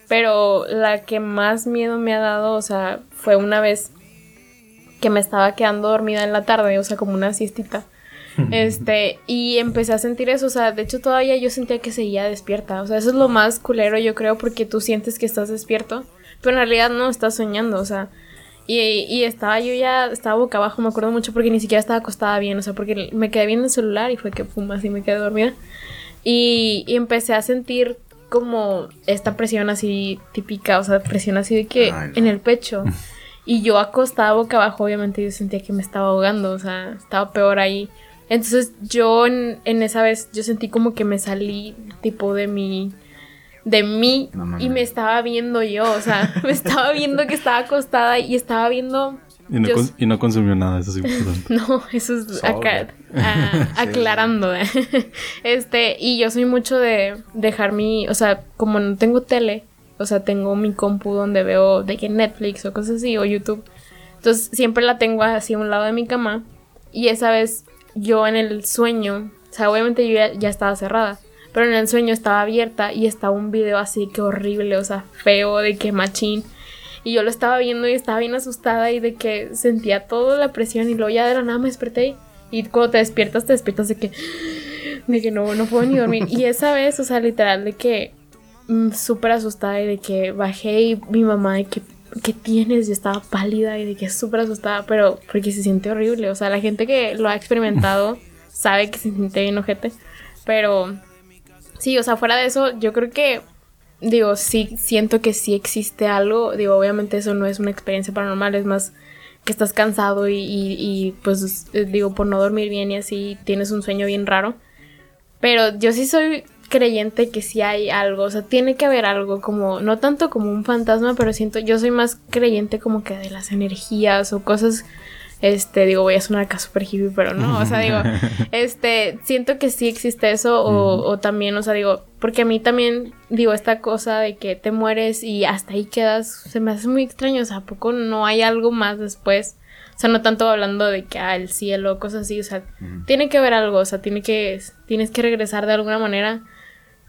pero la que más miedo me ha dado, o sea, fue una vez que me estaba quedando dormida en la tarde, o sea, como una siestita. Este, y empecé a sentir eso, o sea, de hecho todavía yo sentía que seguía despierta, o sea, eso es lo más culero, yo creo, porque tú sientes que estás despierto, pero en realidad no estás soñando, o sea, y, y estaba yo ya, estaba boca abajo, me acuerdo mucho porque ni siquiera estaba acostada bien, o sea, porque me quedé viendo el celular y fue que pum, así me quedé dormida. Y, y empecé a sentir como esta presión así típica, o sea, presión así de que Ay, no. en el pecho. Y yo acostada boca abajo, obviamente yo sentía que me estaba ahogando, o sea, estaba peor ahí. Entonces yo en, en esa vez, yo sentí como que me salí tipo de mi de mí No y me estaba viendo yo, o sea, me estaba viendo que estaba acostada y estaba viendo... Y no, yo- cons- y no consumió nada, eso es importante. no, eso es acá, a- aclarando. ¿eh? Este, y yo soy mucho de dejar mi, o sea, como no tengo tele, o sea, tengo mi compu donde veo de que Netflix o cosas así, o YouTube. Entonces, siempre la tengo así a un lado de mi cama. Y esa vez yo en el sueño, o sea, obviamente yo ya, ya estaba cerrada, pero en el sueño estaba abierta y estaba un video así que horrible, o sea, feo, de que machín. Y yo lo estaba viendo y estaba bien asustada y de que sentía toda la presión y luego ya de la nada me desperté. Y cuando te despiertas, te despiertas de que... de que no, no puedo ni dormir. Y esa vez, o sea, literal, de que mm, súper asustada y de que bajé y mi mamá de que, ¿qué tienes? Yo estaba pálida y de que súper asustada, pero porque se siente horrible. O sea, la gente que lo ha experimentado sabe que se siente bien ojete. Pero sí, o sea, fuera de eso, yo creo que, digo, sí, siento que sí existe algo. Digo, obviamente eso no es una experiencia paranormal, es más que estás cansado y, y, y, pues eh, digo por no dormir bien y así tienes un sueño bien raro. Pero yo sí soy creyente que sí hay algo, o sea, tiene que haber algo como, no tanto como un fantasma, pero siento, yo soy más creyente como que de las energías o cosas, este, digo, voy a sonar acá super hippie, pero no, o sea, digo, este, siento que sí existe eso o, o también, o sea, digo, porque a mí también, digo, esta cosa de que te mueres y hasta ahí quedas, se me hace muy extraño, o sea, ¿a poco no hay algo más después? O sea, no tanto hablando de que, ah, el cielo, cosas así, o sea, tiene que haber algo, o sea, tiene que, tienes que regresar de alguna manera.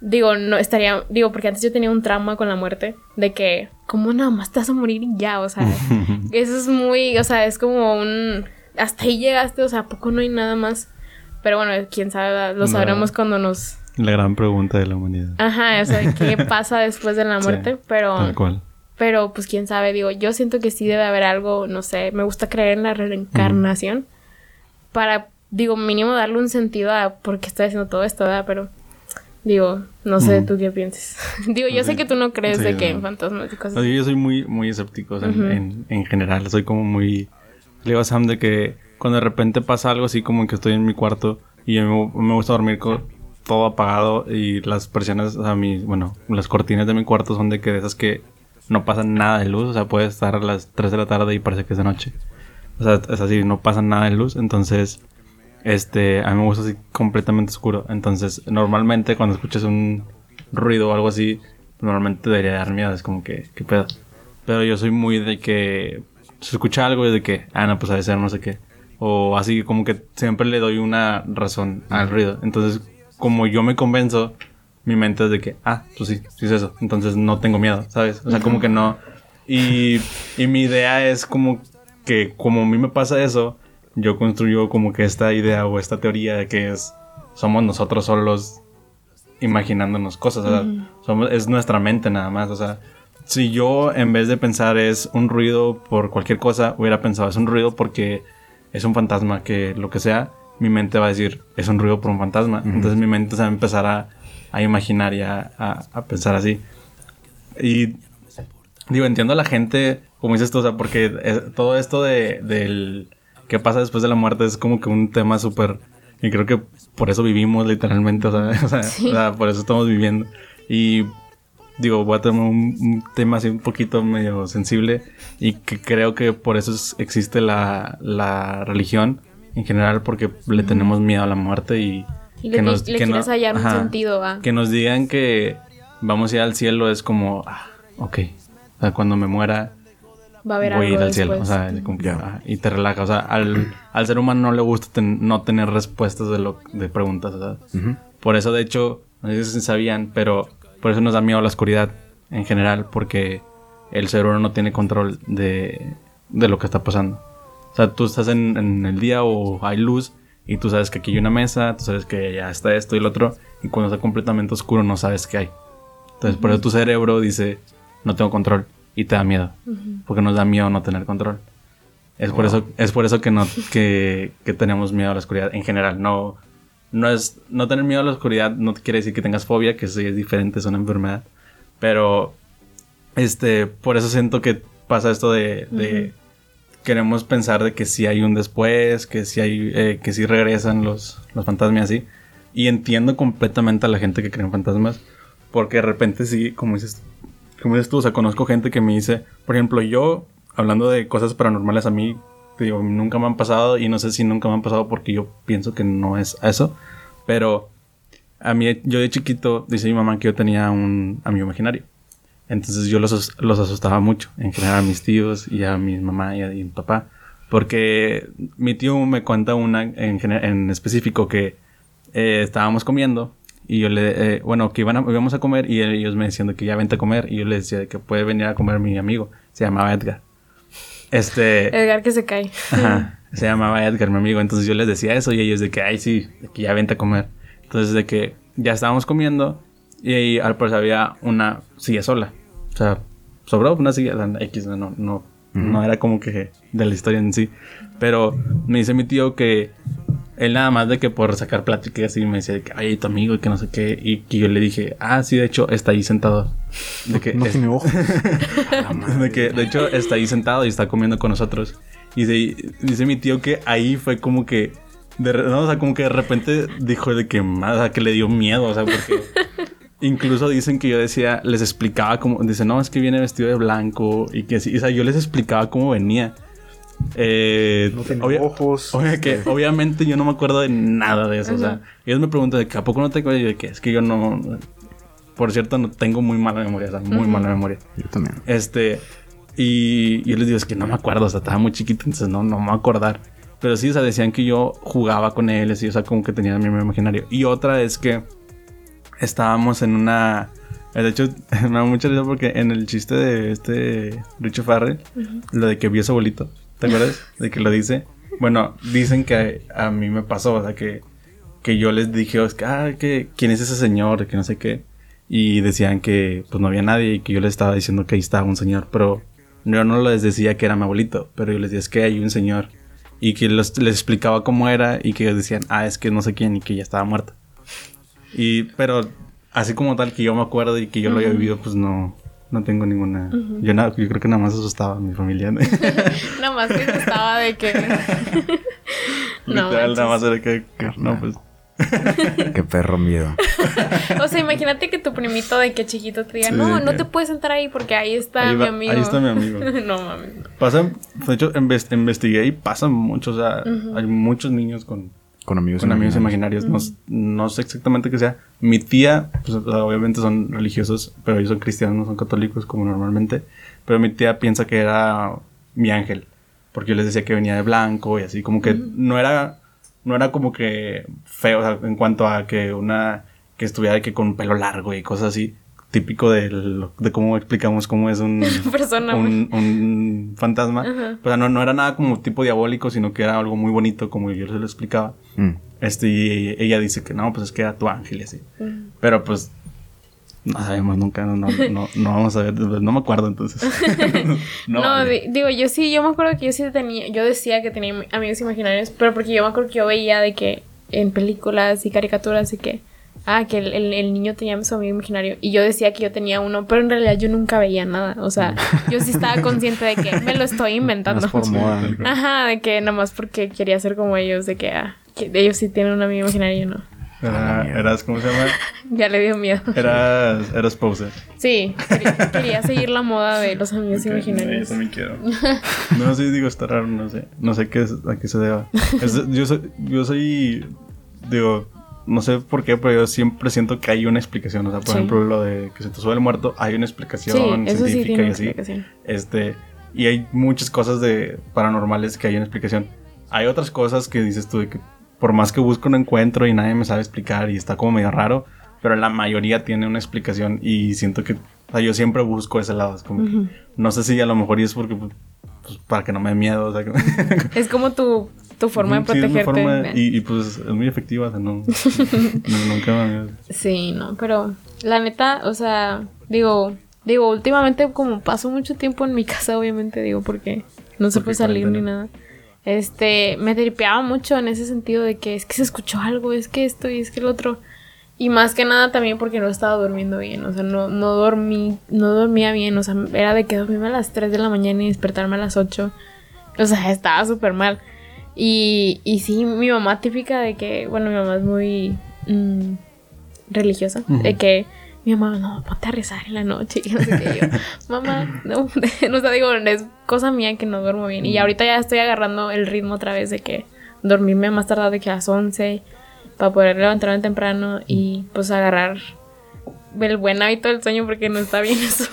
Digo, no estaría, digo, porque antes yo tenía un trauma con la muerte, de que, ¿cómo nada más te vas a morir y ya? O sea, eso es muy, o sea, es como un, hasta ahí llegaste, o sea, ¿a poco no hay nada más? Pero bueno, quién sabe, lo sabremos cuando nos... La gran pregunta de la humanidad. Ajá, o sea, ¿qué pasa después de la muerte? Sí, pero... Tal cual. Pero pues quién sabe, digo, yo siento que sí debe haber algo, no sé, me gusta creer en la reencarnación para, digo, mínimo darle un sentido a por qué estoy haciendo todo esto, ¿verdad? Pero, digo, no sé tú qué pienses. digo, yo sé que tú no crees Sí, de que no. en fantasmas y cosas O sea, yo soy muy, muy escéptico o sea, en- en, en general. Soy como muy... Le digo a Sam de que cuando de repente pasa algo así como que estoy en mi cuarto y me, me gusta dormir con todo apagado y las persianas, o sea, mi, bueno, las cortinas de mi cuarto son de que de esas que no pasa nada de luz. O sea, puede estar a las 3 de la tarde y parece que es de noche. O sea, es así, no pasa nada de luz. Entonces, este, a mí me gusta así completamente oscuro. Entonces, normalmente cuando escuchas un ruido o algo así, normalmente debería dar miedo. Es como que, ¿qué pedo? Pero yo soy muy de que se escucha algo y de que, ah, no, pues a ser no sé qué. O así como que siempre le doy una razón al ruido. Entonces, como yo me convenzo, mi mente es de que, ah, pues sí, sí es eso. Entonces no tengo miedo, ¿sabes? O sea, como que no. Y, y mi idea es como que, como a mí me pasa eso, yo construyo como que esta idea o esta teoría de que es, somos nosotros solos imaginándonos cosas, o sea, somos, es nuestra mente nada más, o sea, si yo en vez de pensar es un ruido por cualquier cosa, hubiera pensado es un ruido porque es un fantasma, que lo que sea, mi mente va a decir es un ruido por un fantasma, entonces mi mente se va a empezar a, a imaginar y a, a- a pensar así. Y digo, entiendo a la gente, como dices tú, o sea, porque eh, todo esto de, del qué pasa después de la muerte es como que un tema súper... Y creo que por eso vivimos literalmente, o sea, o sea, Sí. o sea, por eso estamos viviendo. Y digo, voy a tomar un, un tema así un poquito medio sensible y que creo que por eso es- existe la, la religión en general, porque le tenemos miedo a la muerte y... Y le, le quieres hallar un ajá, sentido a... que nos digan que vamos a ir al cielo es como, ah, ok. O sea, cuando me muera, Va a haber voy a algo ir al cielo. O después. sea, como que, Ya. ah, y te relaja. O sea, al, al ser humano no le gusta ten- no tener respuestas de, lo, de preguntas. O sea, Ujú. por eso, de hecho, no sé si sabían, pero por eso nos da miedo la oscuridad en general, porque el cerebro no tiene control de, de lo que está pasando. O sea, tú estás en, en el día o hay luz y tú sabes que aquí hay una mesa, tú sabes que ya está esto y lo otro, y cuando está completamente oscuro no sabes qué hay. Entonces, por eso tu cerebro dice, no tengo control, y te da miedo, porque nos da miedo no tener control. Es por eso, es por eso que no, que, que tenemos miedo a la oscuridad en general. No, no es, no tener miedo a la oscuridad no quiere decir que tengas fobia, que sí es diferente, es una enfermedad. Pero, este, por eso siento que pasa esto de, de queremos pensar de que sí hay un después, que sí hay, eh, que sí regresan los, los fantasmas y así. Y entiendo completamente a la gente que cree en fantasmas, porque de repente sí, como dices, como dices tú, o sea, conozco gente que me dice, por ejemplo, yo, hablando de cosas paranormales a mí, te digo, nunca me han pasado y no sé si nunca me han pasado porque yo pienso que no es eso, pero a mí, yo de chiquito, dice mi mamá que yo tenía un amigo imaginario. Entonces yo los, los asustaba mucho, en general a mis tíos y a mi mamá y a, y mi papá. Porque mi tío me cuenta una en, en específico que eh, estábamos comiendo y yo le, eh, bueno, que iban a- íbamos a comer y ellos me decían de que ya vente a comer y yo le decía que puede venir a comer mi amigo, se llamaba Edgar. Este, Edgar que se cae. Ajá. Se llamaba Edgar, mi amigo. Entonces yo les decía eso y ellos de que, ay, sí, de que ya vente a comer. Entonces, de que ya estábamos comiendo y ahí al parecer había una silla sola. O sea, sobró una silla, la X, no, no, no era como que de la historia en sí. Pero me dice mi tío que él nada más de que por sacar plática y así me decía que, ay, tu amigo y que no sé qué. Y que yo le dije, ah, sí, de hecho, está ahí sentado. De que, No es- tiene ojo. de que, de hecho, está ahí sentado y está comiendo con nosotros. Y dice, dice mi tío que ahí fue como que, de, no, o sea, como que de repente dijo de que, más, o sea, que le dio miedo, o sea, porque incluso dicen que yo decía, les explicaba cómo, dice, no, es que viene vestido de blanco y que sí, o sea, yo les explicaba cómo venía. Eh, No obvia- ojos. obvia que, obviamente yo no me acuerdo de nada de eso, o sea, ellos me preguntan de que a poco no te acuerdas y de que es que yo no, por cierto, no tengo muy mala memoria, o sea, muy mala memoria. Yo también. Este, y yo les digo, es que no me acuerdo, o sea, estaba muy chiquito, entonces no, no me voy a acordar. Pero sí, o sea, decían que yo jugaba con él, así, o sea, como que tenía mi imaginario. Y otra es que estábamos en una... De hecho, me da mucha risa porque en el chiste de este Richo Farrell, lo de que vio a su abuelito, ¿te acuerdas? De que lo dice. Bueno, dicen que a, a mí me pasó, o sea, que, que yo les dije, es que, ah, que, ¿quién es ese señor? Que no sé qué. Y decían que pues no había nadie y que yo les estaba diciendo que ahí estaba un señor, pero yo no les decía que era mi abuelito, pero yo les decía es que hay un señor y que los- les explicaba cómo era y que ellos decían, ah, es que no sé quién y que ya estaba muerto. Y, pero así como tal que yo me acuerdo y que yo lo había vivido, pues no, no tengo ninguna. yo, nada, yo creo que nada más asustaba a mi familia. Nada más que estaba de que. no, Literal, nada más era que, que- no, pues. Qué perro miedo. O sea, imagínate que tu primito de que chiquito te diga, Sí, no, no que- te puedes sentar ahí porque ahí está Ahí mi amigo. ahí está mi amigo. no mames. Pasan, de hecho, inves- investigué y pasan muchos, o sea, hay muchos niños con, Con amigos con amigos imaginarios. imaginarios. No, no sé exactamente qué sea. Mi tía, pues obviamente son religiosos, pero ellos son cristianos, no son católicos como normalmente. Pero mi tía piensa que era mi ángel, porque yo les decía que venía de blanco y así, como que no era, no era como que feo, o sea, en cuanto a que una, que estuviera de que con pelo largo y cosas así. Típico del- de cómo explicamos cómo es un, Persona, un, un fantasma. O sea, no, no era nada como tipo diabólico, sino que era algo muy bonito, como yo se lo explicaba. Mm. Este, y ella dice que no, pues es que era tu ángel y así. Pero pues no sabemos nunca, no, no, no, no vamos a ver, no me acuerdo entonces. No, di- digo, yo sí, yo me acuerdo que yo sí tenía, yo decía que tenía amigos imaginarios, pero porque yo me acuerdo que yo veía de que en películas y caricaturas y que, ah, que el, el- el niño tenía su amigo imaginario y yo decía que yo tenía uno, pero en realidad yo nunca veía nada, o sea, yo sí estaba consciente de que me lo estoy inventando. Más por moda. Ajá, de que nada más porque quería ser como ellos, de que, ah, que ellos sí tienen un amigo imaginario y yo no. Era- eras, ¿cómo se llama? Ya le dio miedo. Eras, eras poser. Sí, quería, quería seguir la moda de los amigos Ok, Yo imaginarios. también quiero. No, sí, digo, está raro, no sé. No sé qué es- a qué se deba. Es- yo, soy, yo soy, digo, no sé por qué, pero yo siempre siento que hay una explicación. O sea, por Sí. ejemplo, lo de que se te sube el muerto, hay una explicación Sí, eso sí científica tiene y así. explicación. Este, y hay muchas cosas de paranormales que hay una explicación. Hay otras cosas que dices tú de que por más que busco no encuentro y nadie me sabe explicar y está como medio raro, pero la mayoría tiene una explicación y siento que o sea, yo siempre busco ese lado. Es como que, no sé si a lo mejor y es porque pues, pues, para que no me dé miedo. O sea, que- Es como tu, tu forma de es protegerte. forma- y, y, pues es muy efectiva. O sea, no, no- nunca. Sí, no, pero la neta, o sea, digo, digo, últimamente como paso mucho tiempo en mi casa, obviamente, digo, porque no se puede salir ni nada. Este, me tripeaba mucho en ese sentido de que es que se escuchó algo, es que esto y es que el otro. Y más que nada también porque no estaba durmiendo bien, o sea, no, no dormí, no dormía bien, o sea, era de que dormirme a las 3 de la mañana y despertarme a las 8. O sea, estaba súper mal. Y, y sí, mi mamá típica de que, bueno, mi mamá es muy mm, religiosa, de que mi mamá, no, ponte a rezar en la noche. Y no sé qué. Yo, mamá, no, no sé, digo, es cosa mía que no duermo bien. Y ahorita ya estoy agarrando el ritmo otra vez de que dormirme más tardar de que a las 11 para poder levantarme temprano y pues agarrar el buen hábito del sueño porque no está bien eso.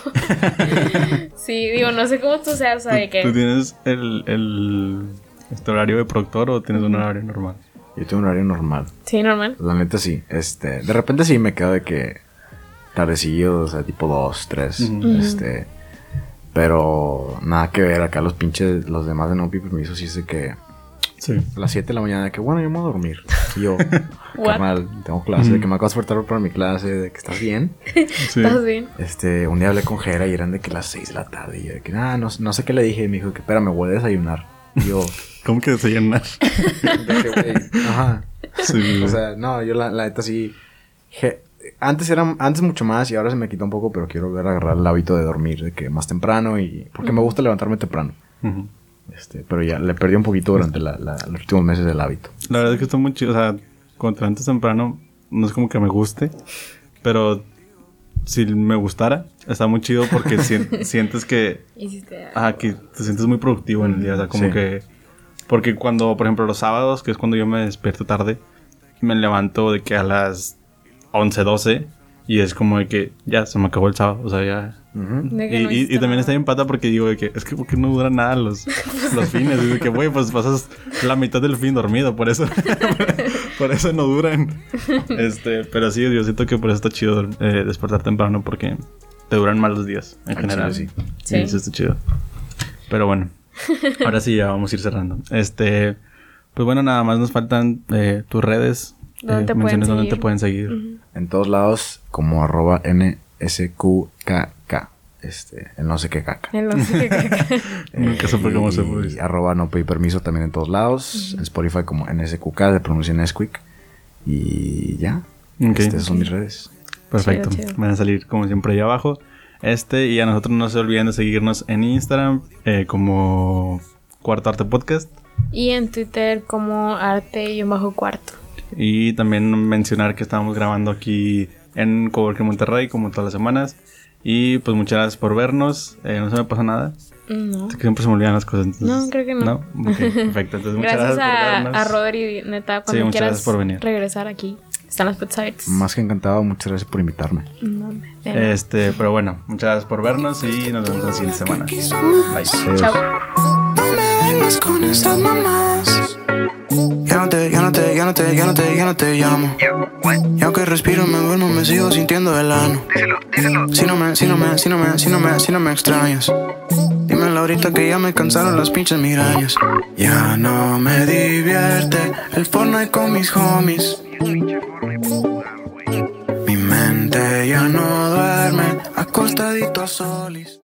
sí, digo, no sé cómo tú seas, o sea, de ¿Tú, que... tú tienes el, el este horario de productor o tienes un horario normal? Yo tengo un horario normal. Sí, normal. La neta sí. Este, de repente sí me quedo de que tardecillo, o sea, tipo 2, 3. Este, pero nada que ver. Acá los pinches, los demás de no Pi permiso, sí sé que Sí. a las 7 de la mañana, de que bueno, yo me voy a dormir. Y yo, What? carnal, tengo clase, de que me acabo de despertar para mi clase, de que estás bien. Sí. ¿Estás bien? Este, un día hablé con Jera y eran de que las 6 de la tarde. Y yo de que, ah, no, no sé qué le dije. Y me dijo que, espérame, voy a desayunar. Y yo, ¿Cómo que se llenar? de que, güey, ajá. Sí. O sea, no, yo la, la neta sí. je- antes era antes mucho más y ahora se me quitó un poco, pero quiero volver a agarrar el hábito de dormir, de que más temprano y. Porque me gusta levantarme temprano. Este, pero ya le perdí un poquito durante la- la- los últimos meses del hábito. La verdad es que está muy chido. O sea, cuando te levantas temprano, no es como que me guste. Pero si me gustara, está muy chido porque sien- sientes que, Hiciste ajá, que te sientes muy productivo en el día. O sea, como Sí. que. Porque cuando, por ejemplo, los sábados, que es cuando yo me despierto tarde, me levanto de que a las 11, 12. Y es como de que ya se me acabó el sábado. O sea, ya. De que Y, no y- y también está bien pata porque digo de que es que porque no duran nada los, los fines. Y de que, güey, pues pasas la mitad del fin dormido, por eso, por eso no duran. Este, pero sí, yo siento que por eso está chido eh, despertar temprano porque te duran más los días en Al general. sí. Sí, Sí. eso está chido. Pero bueno, ahora sí ya vamos a ir cerrando. Este, pues bueno, nada más nos faltan eh, tus redes. ¿Dónde eh, te pueden menciones dónde te seguir? pueden seguir. En todos lados, como arroba NSQKK. Este, el no sé qué caca. El no sé qué- Nunca supe cómo se Y puede. arroba no pedí permiso también en todos lados. En Spotify como NSQK, se pronuncia Nesquik. Y ya. Ok. Estas son mis redes. Perfecto. Chido, chido. Van a salir como siempre ahí abajo. Este, y a nosotros no se olviden de seguirnos en Instagram eh, como Cuarto Arte Podcast. Y en Twitter como arte y un bajo cuarto. Y también mencionar que estamos grabando aquí en Coworking Monterrey como todas las semanas. Y pues muchas gracias por vernos. Eh, no se me pasa nada. No. Es que siempre se me olvidan las cosas. entonces- No, creo que no. Ok, perfecto. Entonces muchas Gracias, gracias, a, por a vernos. Rodri, neta, Sí, cuando muchas quieras gracias por venir. regresar aquí. Están las abiertas. Más que encantado, muchas gracias por invitarme. No. Este, pero bueno, muchas gracias por vernos y nos vemos la siguiente semana. Bye. Chao. No me vengas con estas mamás. Ya no te, ya no te, ya no te, ya no te, ya no te llamo. Y aunque respiro, me duermo, me sigo sintiendo el ano. Si no me, si no me, si no me, si no me, si no me extrañas. Dímelo ahorita que ya me cansaron las pinches migrañas. Ya no me divierte el Fortnite con mis homies. Mi mente ya no duerme acostadito a solis.